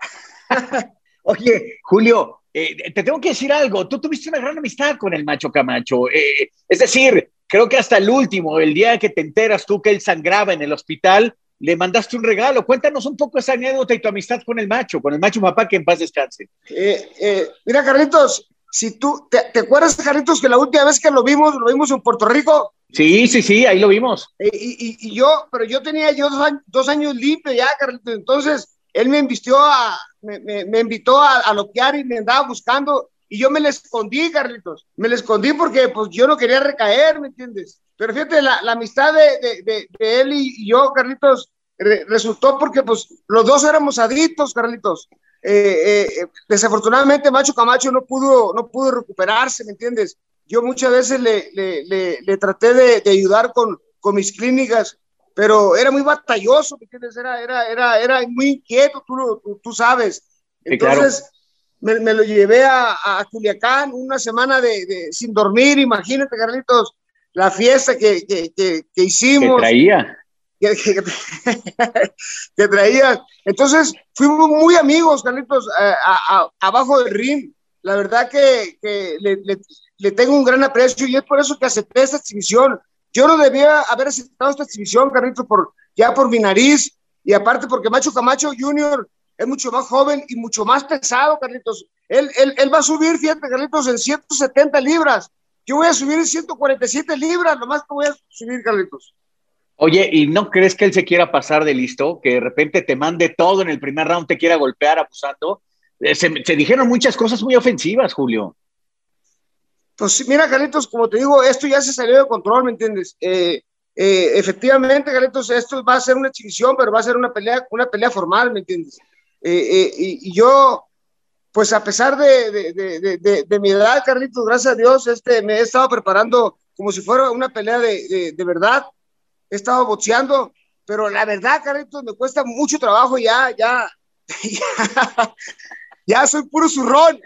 Oye, Julio, eh, te tengo que decir algo, tú tuviste una gran amistad con el macho Camacho, eh, es decir, creo que hasta el último, el día que te enteras tú que él sangraba en el hospital, le mandaste un regalo. Cuéntanos un poco esa anécdota y tu amistad con el macho, con el macho papá, que en paz descanse. Eh, mira, Carlitos, si tú, te, te, acuerdas, Carlitos, que la última vez que lo vimos, lo vimos en Puerto Rico? Sí, sí, sí, ahí lo vimos. Y, y, y yo, pero yo tenía yo dos años, dos años limpio ya, Carlitos, entonces él me invistió a, me, me, invitó a, a loquear y me andaba buscando y yo me le escondí, Carlitos. Me le escondí porque pues yo no quería recaer, ¿me entiendes? Pero fíjate, la, la amistad de, de, de, él y, yo, Carlitos, re, resultó porque pues los dos éramos adictos, Carlitos. Eh, eh, desafortunadamente Macho Camacho no pudo, no pudo recuperarse, ¿me entiendes? Yo muchas veces le, le, le, le traté de, de, ayudar con, con mis clínicas, pero era muy batalloso, ¿me entiendes? Era, era, era, era muy inquieto, tú, tú, tú sabes. Entonces, sí, claro. me, me, lo llevé a, a, Culiacán una semana de, de, sin dormir, imagínate, Carlitos, la fiesta que, que, que, que hicimos. Que traía. Que, traía. Entonces, fuimos muy amigos, Carlitos, a, abajo del ring. La verdad que, le, le, le tengo un gran aprecio y es por eso que acepté esta exhibición yo no debía haber aceptado esta exhibición, Carlitos, por, ya por mi nariz y aparte porque Macho Camacho Jr. es mucho más joven y mucho más pesado, Carlitos. Él, él, él va a subir, fíjate, Carlitos, en 170 libras. Yo voy a subir en 147 libras, lo más que voy a subir, Carlitos. Oye, ¿y no crees que él se quiera pasar de listo? Que de repente te mande todo en el primer round, te quiera golpear abusando. Eh, se, se dijeron muchas cosas muy ofensivas, Julio. Pues mira, Carlitos, como te digo, esto ya se salió de control, ¿me entiendes? Eh, eh, efectivamente, Carlitos, esto va a ser una exhibición, pero va a ser una pelea, una pelea formal, ¿me entiendes? Eh, y, y, yo, pues a pesar de, de, de, de, mi edad, Carlitos, gracias a Dios, este, me he estado preparando como si fuera una pelea de, verdad. He estado boxeando, pero la verdad, Carlitos, me cuesta mucho trabajo ya, ya, ya, ya soy puro zurrón.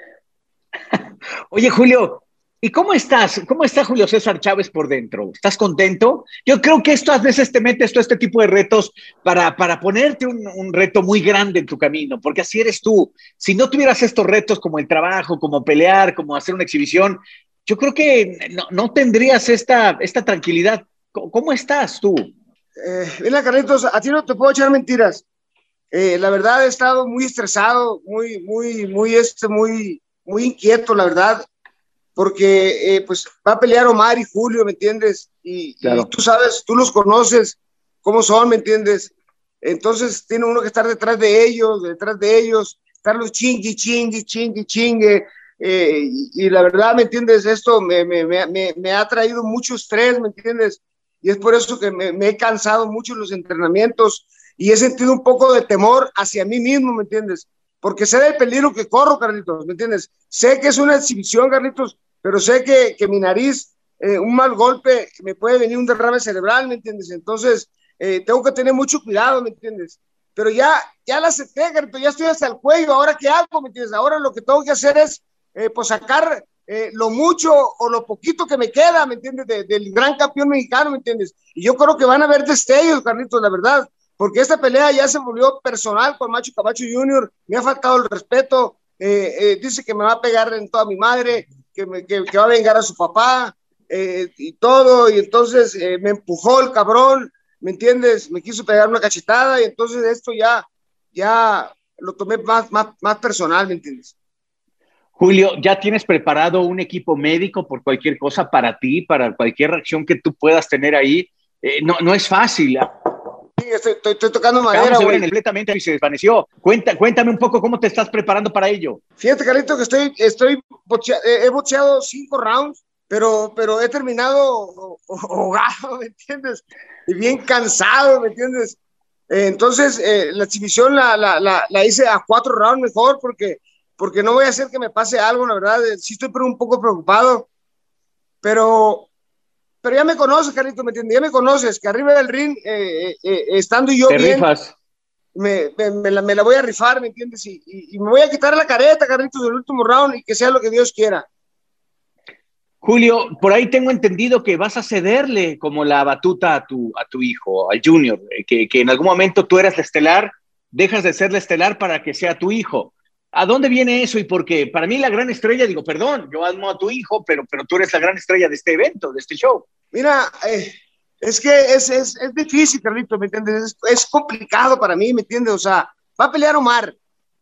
Oye, Julio, ¿Y cómo estás? ¿Cómo está Julio César Chávez por dentro? ¿Estás contento? Yo creo que esto a veces te metes todo este tipo de retos para, para ponerte un, reto muy grande en tu camino, porque así eres tú. Si no tuvieras estos retos como el trabajo, como pelear, como hacer una exhibición, yo creo que no, no tendrías esta, esta tranquilidad. ¿Cómo estás tú? Eh, mira, Carlitos, a no te puedo echar mentiras. Eh, la verdad he estado muy estresado, muy, muy, muy, este, muy, muy inquieto, la verdad porque eh, pues va a pelear Omar y Julio, ¿me entiendes? Y, claro. y, tú sabes, tú los conoces, cómo son, ¿me entiendes? Entonces tiene uno que estar detrás de ellos, detrás de ellos, estarlos chingue, chingue, chingue, chingue. Eh, y, y, la verdad, ¿me entiendes? Esto me, me, me, me, ha traído mucho estrés, ¿me entiendes? Y es por eso que me, he cansado mucho en los entrenamientos y he sentido un poco de temor hacia mí mismo, ¿me entiendes? Porque sé del peligro que corro, Carlitos, ¿me entiendes? Sé que es una exhibición, Carlitos, pero sé que, que mi nariz, eh, un mal golpe, me puede venir un derrame cerebral, ¿me entiendes? Entonces, eh, tengo que tener mucho cuidado, ¿me entiendes? Pero ya, ya la acepté, ya estoy hasta el cuello, ahora qué hago, ¿me entiendes? Ahora lo que tengo que hacer es, eh, pues, sacar eh, lo mucho o lo poquito que me queda, ¿me entiendes? del gran campeón mexicano, ¿me entiendes? Y yo creo que van a haber destellos, Carlitos, la verdad, porque esta pelea ya se volvió personal con Macho Cabacho Jr., me ha faltado el respeto, eh, eh, dice que me va a pegar en toda mi madre, que, me, que, va a vengar a su papá y todo, y entonces me empujó el cabrón, ¿me entiendes? Me quiso pegar una cachetada y entonces esto ya, ya lo tomé más, más, más personal, ¿me entiendes? Julio, ¿ya tienes preparado un equipo médico por cualquier cosa para ti, para cualquier reacción que tú puedas tener ahí? Eh, no, no es fácil. Sí, estoy, tocando madera. güey. completamente y se desvaneció. Cuenta, cuéntame un poco cómo te estás preparando para ello. Fíjate, Carlito, que estoy, estoy eh, he boxeado cinco rounds, pero, pero he terminado ahogado, ¿me entiendes? Y bien cansado, ¿me entiendes? Eh, entonces, la exhibición la, la, la, la hice a cuatro rounds mejor porque porque no voy a hacer que me pase algo, la verdad, eh, sí estoy un poco preocupado, pero, pero ya me conoces, Carlito, ¿me entiendes? Ya me conoces, que arriba del ring, eh, eh, estando yo Te Rifas. Me, me, la, me, la, voy a rifar, ¿me entiendes? Y, y, me voy a quitar la careta, Carlitos, del último round y que sea lo que Dios quiera. Julio, por ahí tengo entendido que vas a cederle como la batuta a tu, a tu hijo, al Junior, que, que en algún momento tú eras la estelar, dejas de ser la estelar para que sea tu hijo. ¿A dónde viene eso y por qué? Para mí la gran estrella, digo, perdón, yo amo a tu hijo, pero, pero tú eres la gran estrella de este evento, de este show. Mira, eh, es que es, es, es, difícil, Carlito, ¿me entiendes? Es, complicado para mí, ¿me entiendes? O sea, va a pelear Omar,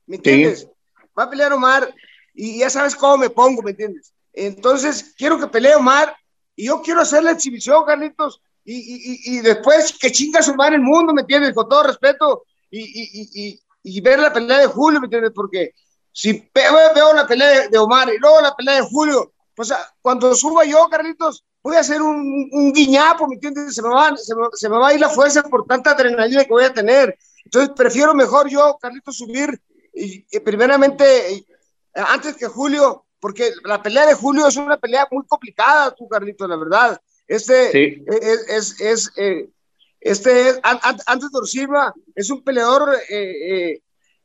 ¿me entiendes? Va a pelear Omar y ya sabes cómo me pongo, ¿me entiendes? Entonces, quiero que pelee Omar y yo quiero hacer la exhibición, Carlitos, y, y, y después que chinga Omar el mundo, ¿me entiendes? Con todo respeto y, y ver la pelea de Julio, ¿me entiendes? Porque si veo, la pelea de, Omar y luego la pelea de Julio, pues ah, cuando suba yo, Carlitos, voy a hacer un, un guiñapo, ¿me entiendes? Se me, va, se, me, va a ir la fuerza por tanta adrenalina que voy a tener. Entonces, prefiero mejor yo, Carlitos, subir y, primeramente, antes que Julio, porque la pelea de Julio es una pelea muy complicada, tú, Carlitos, la verdad. Este es, es, es eh, este es, antes de Silva, es un peleador, eh, eh,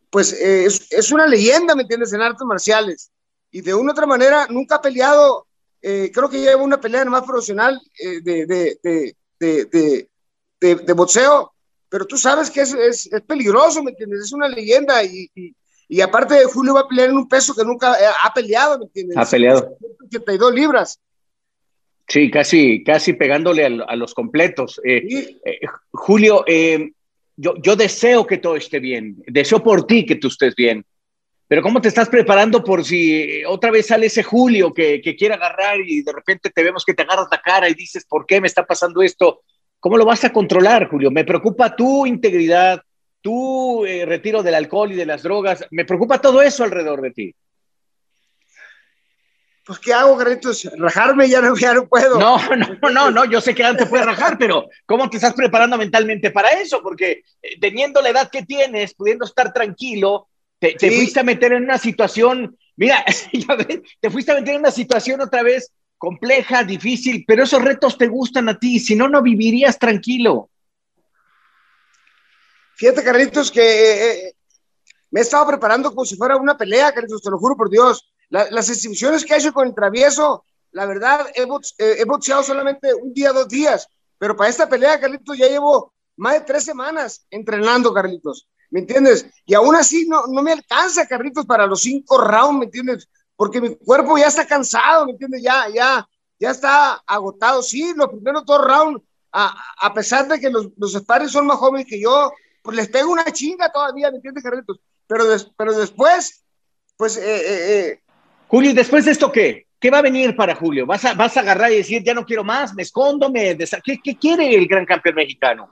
pues eh, es, una leyenda, ¿me entiendes?, en artes marciales. Y de una u otra manera nunca ha peleado, creo que lleva una pelea más profesional de, de, de, de, boxeo, pero tú sabes que es, es, peligroso, ¿me entiendes? Es una leyenda y, y, aparte Julio va a pelear en un peso que nunca ha peleado, ¿me entiendes? Ha peleado. 82 libras. Sí, casi, casi pegándole a, los completos. Eh, eh, Julio, eh, yo, deseo que todo esté bien, deseo por ti que tú estés bien, pero ¿cómo te estás preparando por si otra vez sale ese Julio que, que quiere agarrar y de repente te vemos que te agarras la cara y dices, ¿por qué me está pasando esto? ¿Cómo lo vas a controlar, Julio? Me preocupa tu integridad, tu retiro del alcohol y de las drogas, me preocupa todo eso alrededor de ti pues ¿qué hago, Carlitos? Rajarme ya no, ya no puedo. No, no, no, no, yo sé que antes puedes rajar, pero ¿cómo te estás preparando mentalmente para eso? Porque eh, teniendo la edad que tienes, pudiendo estar tranquilo, te, fuiste a meter en una situación, mira, te fuiste a meter en una situación otra vez compleja, difícil, pero esos retos te gustan a ti, si no, no vivirías tranquilo. Fíjate, Carlitos, que eh, eh, me he estado preparando como si fuera una pelea, Carlitos, te lo juro por Dios las exhibiciones que he hecho con el travieso, la verdad, he, eh, boxeado solamente un día, dos días, pero para esta pelea, Carlitos, ya llevo más de tres semanas entrenando, Carlitos, ¿me entiendes? Y aún así no, no me alcanza, Carlitos, para los cinco rounds, ¿me entiendes? Porque mi cuerpo ya está cansado, ¿me entiendes? Ya, ya, ya está agotado. Sí, los primeros dos rounds, a, a pesar de que los, los son más jóvenes que yo, pues les pego una chinga todavía, ¿me entiendes, Carlitos? Pero, pero después, pues eh, eh, eh Julio, ¿y después de esto qué? ¿Qué va a venir para Julio? ¿Vas a, vas a agarrar y decir, ya no quiero más, me escondo, me ¿Qué, ¿Qué, quiere el gran campeón mexicano?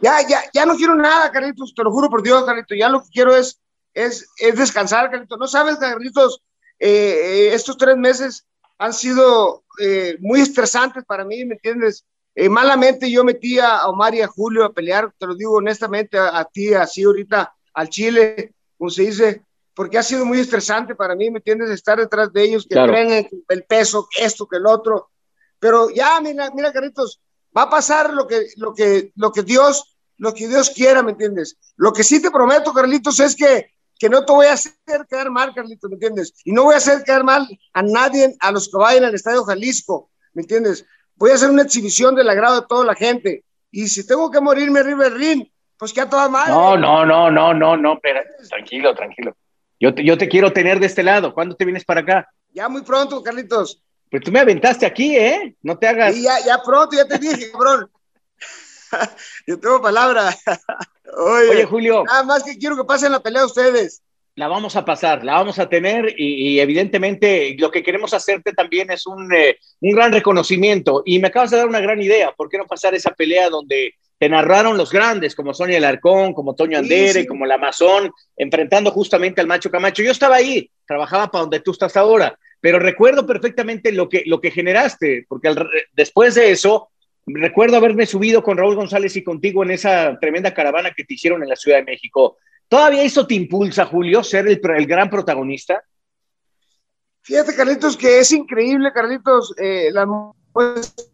Ya, ya, ya no quiero nada, Carlitos, te lo juro por Dios, Carlitos, ya lo que quiero es, es, es descansar, Carlitos. No sabes, Carlitos, eh, eh, estos tres meses han sido eh, muy estresantes para mí, ¿me entiendes? malamente yo metí a Omar y a Julio a pelear, te lo digo honestamente, a, a ti, así ahorita, al Chile, como se dice, porque ha sido muy estresante para mí, ¿me entiendes? Estar detrás de ellos, que claro. el peso, esto, que el otro. Pero ya, mira, mira, Carlitos, va a pasar lo que, lo que, lo que Dios, lo que Dios quiera, ¿me entiendes? Lo que sí te prometo, Carlitos, es que que no te voy a hacer quedar mal, Carlitos, ¿me entiendes? Y no voy a hacer quedar mal a nadie, a los que vayan al Estadio Jalisco, ¿me entiendes? Voy a hacer una exhibición del agrado de toda la gente. Y si tengo que morirme arriba del ring, pues que a toda madre. No, no, no, no, no, no, espera, tranquilo, tranquilo. Yo te, yo te quiero tener de este lado. ¿Cuándo te vienes para acá? Ya muy pronto, Carlitos. Pues tú me aventaste aquí, ¿eh? No te hagas. Sí, ya, ya pronto, ya te dije, cabrón. Yo tengo palabra. Oye, Oye, Julio. Nada más que quiero que pasen la pelea ustedes. La vamos a pasar, la vamos a tener y, y evidentemente lo que queremos hacerte también es un, eh, un gran reconocimiento. Y me acabas de dar una gran idea. ¿Por qué no pasar esa pelea donde te narraron los grandes, como Sonia Alarcón, como Toño Andere, sí. como La Amazón, enfrentando justamente al Macho Camacho? Yo estaba ahí, trabajaba para donde tú estás ahora, pero recuerdo perfectamente lo que, lo que generaste, porque al- después de eso, recuerdo haberme subido con Raúl González y contigo en esa tremenda caravana que te hicieron en la Ciudad de México. ¿Todavía eso te impulsa, Julio, ser el, el gran protagonista? Fíjate, Carlitos, que es increíble, Carlitos, eh, la muestra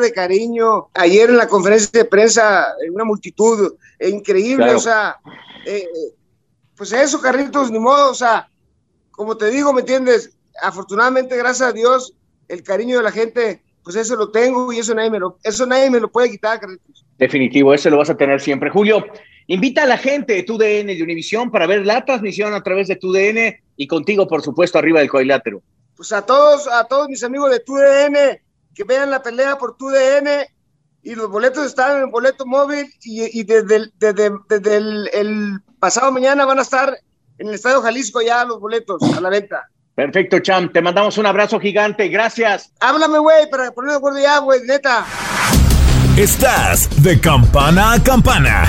de cariño. Ayer en la conferencia de prensa, una multitud eh, increíble, Claro. o sea, eh, pues eso, Carlitos, ni modo, o sea, como te digo, ¿me entiendes? Afortunadamente, gracias a Dios, el cariño de la gente, pues eso lo tengo y eso nadie me lo, eso nadie me lo puede quitar, Carlitos. Definitivo, eso lo vas a tener siempre. Julio, invita a la gente de TUDN de Univisión para ver la transmisión a través de TUDN y contigo, por supuesto, arriba del cuadrilátero. Pues a todos, a todos mis amigos de TUDN, que vean la pelea por TUDN y los boletos están en el boleto móvil y, y desde, el, desde, desde el, el pasado mañana van a estar en el Estadio Jalisco ya los boletos a la venta. Perfecto, Cham. Te mandamos un abrazo gigante. Gracias. Háblame, güey, para ponerme de acuerdo ya, güey, neta. Estás de campana a campana.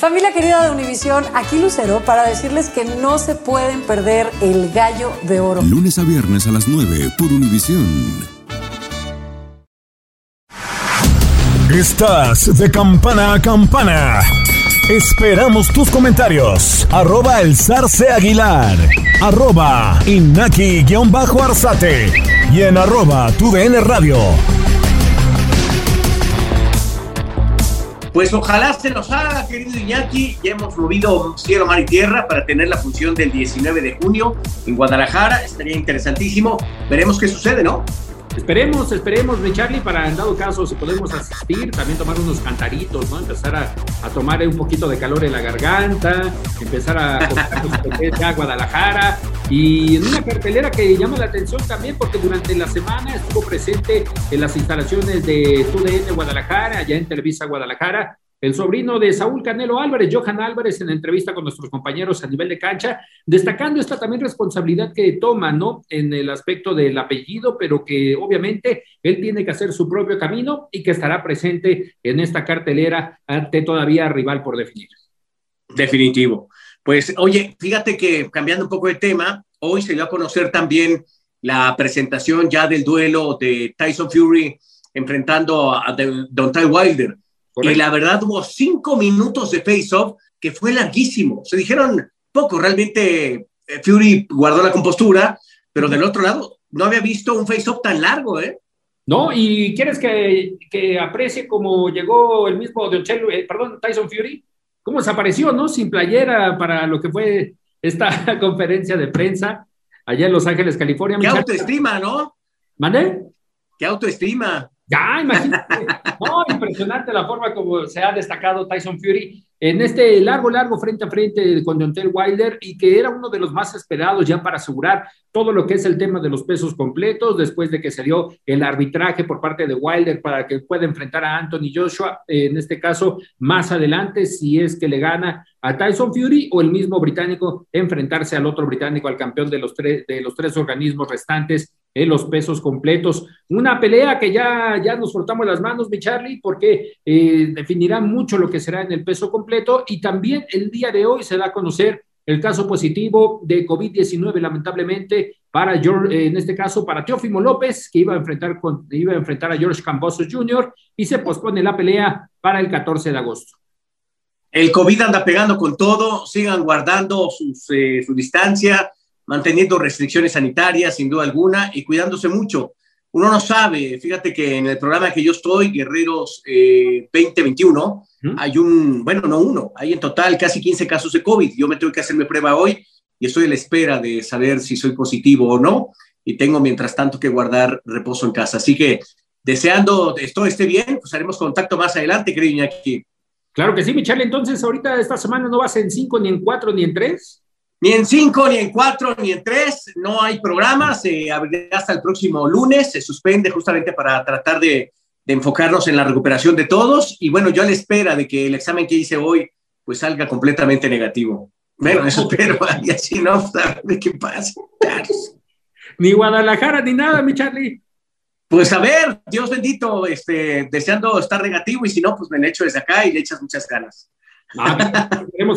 Familia querida de Univisión, aquí Lucero para decirles que no se pueden perder el gallo de oro. Lunes a viernes a las 9 por Univisión. Estás de campana a campana. Esperamos tus comentarios. Arroba el zarce aguilar. Arroba inaki-arzate. Y en arroba tu DN radio. Pues ojalá se nos haga, querido Iñaki. Ya hemos movido cielo, mar y tierra para tener la función del 19 de junio en Guadalajara. Estaría interesantísimo. Veremos qué sucede, ¿no? Esperemos, esperemos, mi Charlie, para en dado caso, si podemos asistir, también tomar unos cantaritos, ¿no? Empezar a, a tomar un poquito de calor en la garganta, empezar a comprar a Guadalajara y en una cartelera que llama la atención también porque durante la semana estuvo presente en las instalaciones de TUDN Guadalajara, allá en Televisa Guadalajara, el sobrino de Saúl Canelo Álvarez, Johan Álvarez, en entrevista con nuestros compañeros a nivel de cancha, destacando esta también responsabilidad que toma, ¿no? En el aspecto del apellido, pero que obviamente él tiene que hacer su propio camino y que estará presente en esta cartelera ante todavía rival por definir. Definitivo. Pues oye, fíjate que cambiando un poco de tema, hoy se dio a conocer también la presentación ya del duelo de Tyson Fury enfrentando a Deontay Wilder. Correcto. Y la verdad hubo cinco minutos de face-off que fue larguísimo. Se dijeron poco, realmente Fury guardó la compostura, pero del otro lado no había visto un face-off tan largo, ¿eh? No, y quieres que, que aprecie cómo llegó el mismo Deontay, eh, perdón, Tyson Fury, cómo desapareció, ¿no? Sin playera para lo que fue esta conferencia de prensa allá en Los Ángeles, California. Qué autoestima, ¿no? ¿Mande? qué autoestima. Ya, imagínate. No, impresionante la forma como se ha destacado Tyson Fury en este largo, largo frente a frente con Deontay Wilder y que era uno de los más esperados ya para asegurar todo lo que es el tema de los pesos completos después de que se dio el arbitraje por parte de Wilder para que pueda enfrentar a Anthony Joshua, en este caso más adelante, si es que le gana a Tyson Fury o el mismo británico enfrentarse al otro británico, al campeón de los, tres de los tres organismos restantes en los pesos completos. Una pelea que ya, ya nos frotamos las manos, mi Charlie, porque eh, definirá mucho lo que será en el peso completo y también el día de hoy se da a conocer el caso positivo de COVID-19, lamentablemente, para George, en este caso para Teófimo López, que iba a enfrentar, con, iba a, enfrentar a George Cambosos Jr. y se pospone la pelea para el 14 de agosto. El COVID anda pegando con todo, sigan guardando sus, eh, su distancia, manteniendo restricciones sanitarias, sin duda alguna, y cuidándose mucho. Uno no sabe, fíjate que en el programa que yo estoy, Guerreros eh, 2021, hay un, bueno, no uno, hay en total casi 15 casos de COVID. Yo me tengo que hacerme prueba hoy y estoy a la espera de saber si soy positivo o no, y tengo mientras tanto que guardar reposo en casa. Así que deseando esto esté bien, pues haremos contacto más adelante, creo, Iñaki. Claro que sí, Michelle. Entonces, ahorita esta semana no vas en cinco, ni en cuatro, ni en tres. Ni en cinco, ni en cuatro, ni en tres. No hay programas. Se abrirá hasta el próximo lunes. Se suspende justamente para tratar de, de, enfocarnos en la recuperación de todos. Y bueno, yo a la espera de que el examen que hice hoy pues salga completamente negativo. Bueno, eso espero. Y así no, de qué pasa. Ni Guadalajara, ni nada, mi Charlie. Pues a ver, Dios bendito, este, deseando estar negativo y si no, pues me le echo desde acá y le echas muchas ganas. Ah,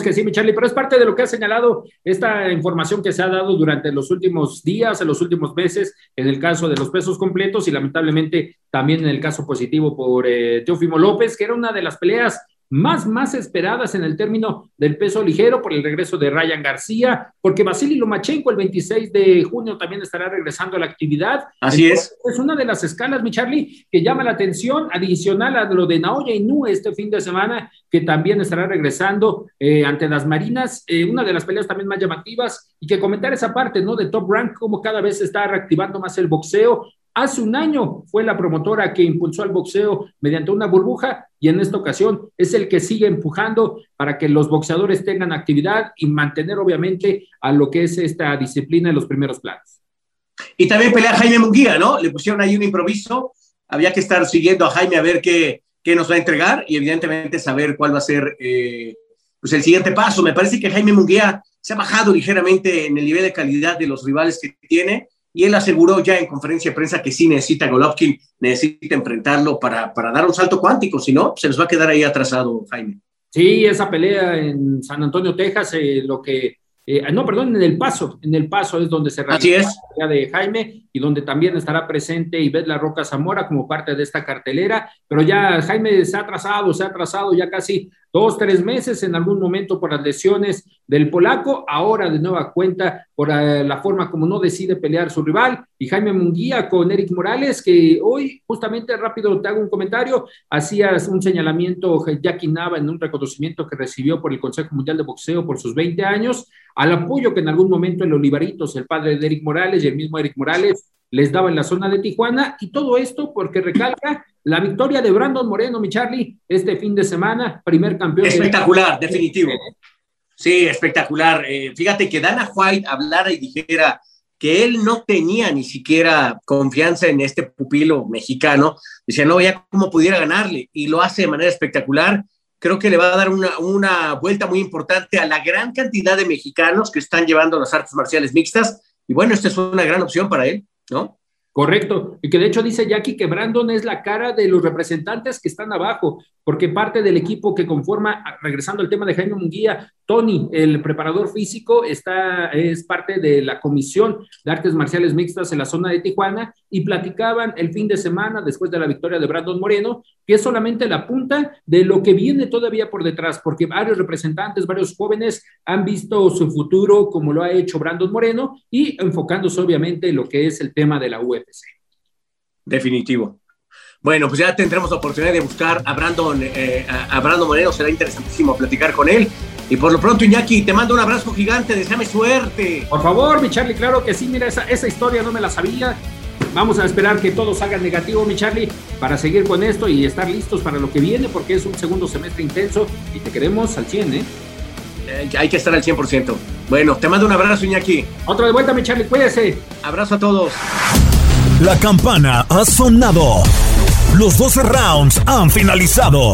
que sí, mi Charlie, pero es parte de lo que ha señalado esta información que se ha dado durante los últimos días, en los últimos meses, en el caso de los pesos completos y lamentablemente también en el caso positivo por eh, Teófimo López, que era una de las peleas más, más esperadas en el término del peso ligero por el regreso de Ryan García, porque Vasily Lomachenko el 26 de junio también estará regresando a la actividad. Así es. Es una de las escalas, mi Charlie, que llama la atención, adicional a lo de Naoya Inoue este fin de semana, que también estará regresando eh, ante las Marinas, eh, una de las peleas también más llamativas, y que comentar esa parte, ¿no? De Top Rank, como cada vez se está reactivando más el boxeo, Hace un año fue la promotora que impulsó al boxeo mediante una burbuja y en esta ocasión es el que sigue empujando para que los boxeadores tengan actividad y mantener obviamente a lo que es esta disciplina en los primeros planos. Y también pelea Jaime Munguía, ¿no? Le pusieron ahí un improviso, había que estar siguiendo a Jaime a ver qué, qué nos va a entregar y evidentemente saber cuál va a ser eh, pues el siguiente paso. Me parece que Jaime Munguía se ha bajado ligeramente en el nivel de calidad de los rivales que tiene y él aseguró ya en conferencia de prensa que sí necesita Golovkin, necesita enfrentarlo para, para dar un salto cuántico, si no, se nos va a quedar ahí atrasado, Jaime. Sí, esa pelea en San Antonio, Texas, eh, lo que eh, no, perdón, en El Paso, en El Paso es donde se realiza la pelea de Jaime y donde también estará presente Ivette La Roca Zamora como parte de esta cartelera, pero ya Jaime se ha atrasado, se ha atrasado ya casi dos, tres meses en algún momento por las lesiones del polaco, ahora de nueva cuenta por uh, la forma como no decide pelear su rival, y Jaime Munguía con Eric Morales, que hoy justamente rápido te hago un comentario, hacías un señalamiento Jackie Nava en un reconocimiento que recibió por el Consejo Mundial de Boxeo por sus 20 años, al apoyo que en algún momento el Olivaritos, el padre de Eric Morales y el mismo Eric Morales les daba en la zona de Tijuana, y todo esto porque recalca la victoria de Brandon Moreno, mi Charlie, este fin de semana, primer campeón. Espectacular, de... definitivo. Sí, espectacular. Eh, fíjate que Dana White hablara y dijera que él no tenía ni siquiera confianza en este pupilo mexicano. Decía, no, ya cómo pudiera ganarle. Y lo hace de manera espectacular. Creo que le va a dar una, una vuelta muy importante a la gran cantidad de mexicanos que están llevando las artes marciales mixtas. Y bueno, esta es una gran opción para él, ¿no? Correcto. Y que de hecho dice Jackie que Brandon es la cara de los representantes que están abajo, porque parte del equipo que conforma, regresando al tema de Jaime Munguía, Tony, el preparador físico, está, es parte de la Comisión de Artes Marciales Mixtas en la zona de Tijuana y platicaban el fin de semana, después de la victoria de Brandon Moreno, que es solamente la punta de lo que viene todavía por detrás, porque varios representantes, varios jóvenes han visto su futuro como lo ha hecho Brandon Moreno y enfocándose obviamente en lo que es el tema de la UFC. Definitivo. Bueno, pues ya tendremos la oportunidad de buscar a Brandon, eh, a Brandon Moreno, será interesantísimo platicar con él. Y por lo pronto, Iñaki, te mando un abrazo gigante, deseame suerte. Por favor, mi Charlie, claro que sí, mira, esa, esa historia no me la sabía. vamos a esperar que todo salga negativo, mi Charlie, para seguir con esto y estar listos para lo que viene, porque es un segundo semestre intenso y te queremos al 100, ¿eh? Eh, hay que estar al 100%. Bueno, te mando un abrazo, Iñaki. Otro de vuelta, mi Charlie, cuídese. Abrazo a todos. La campana ha sonado. Los 12 rounds han finalizado.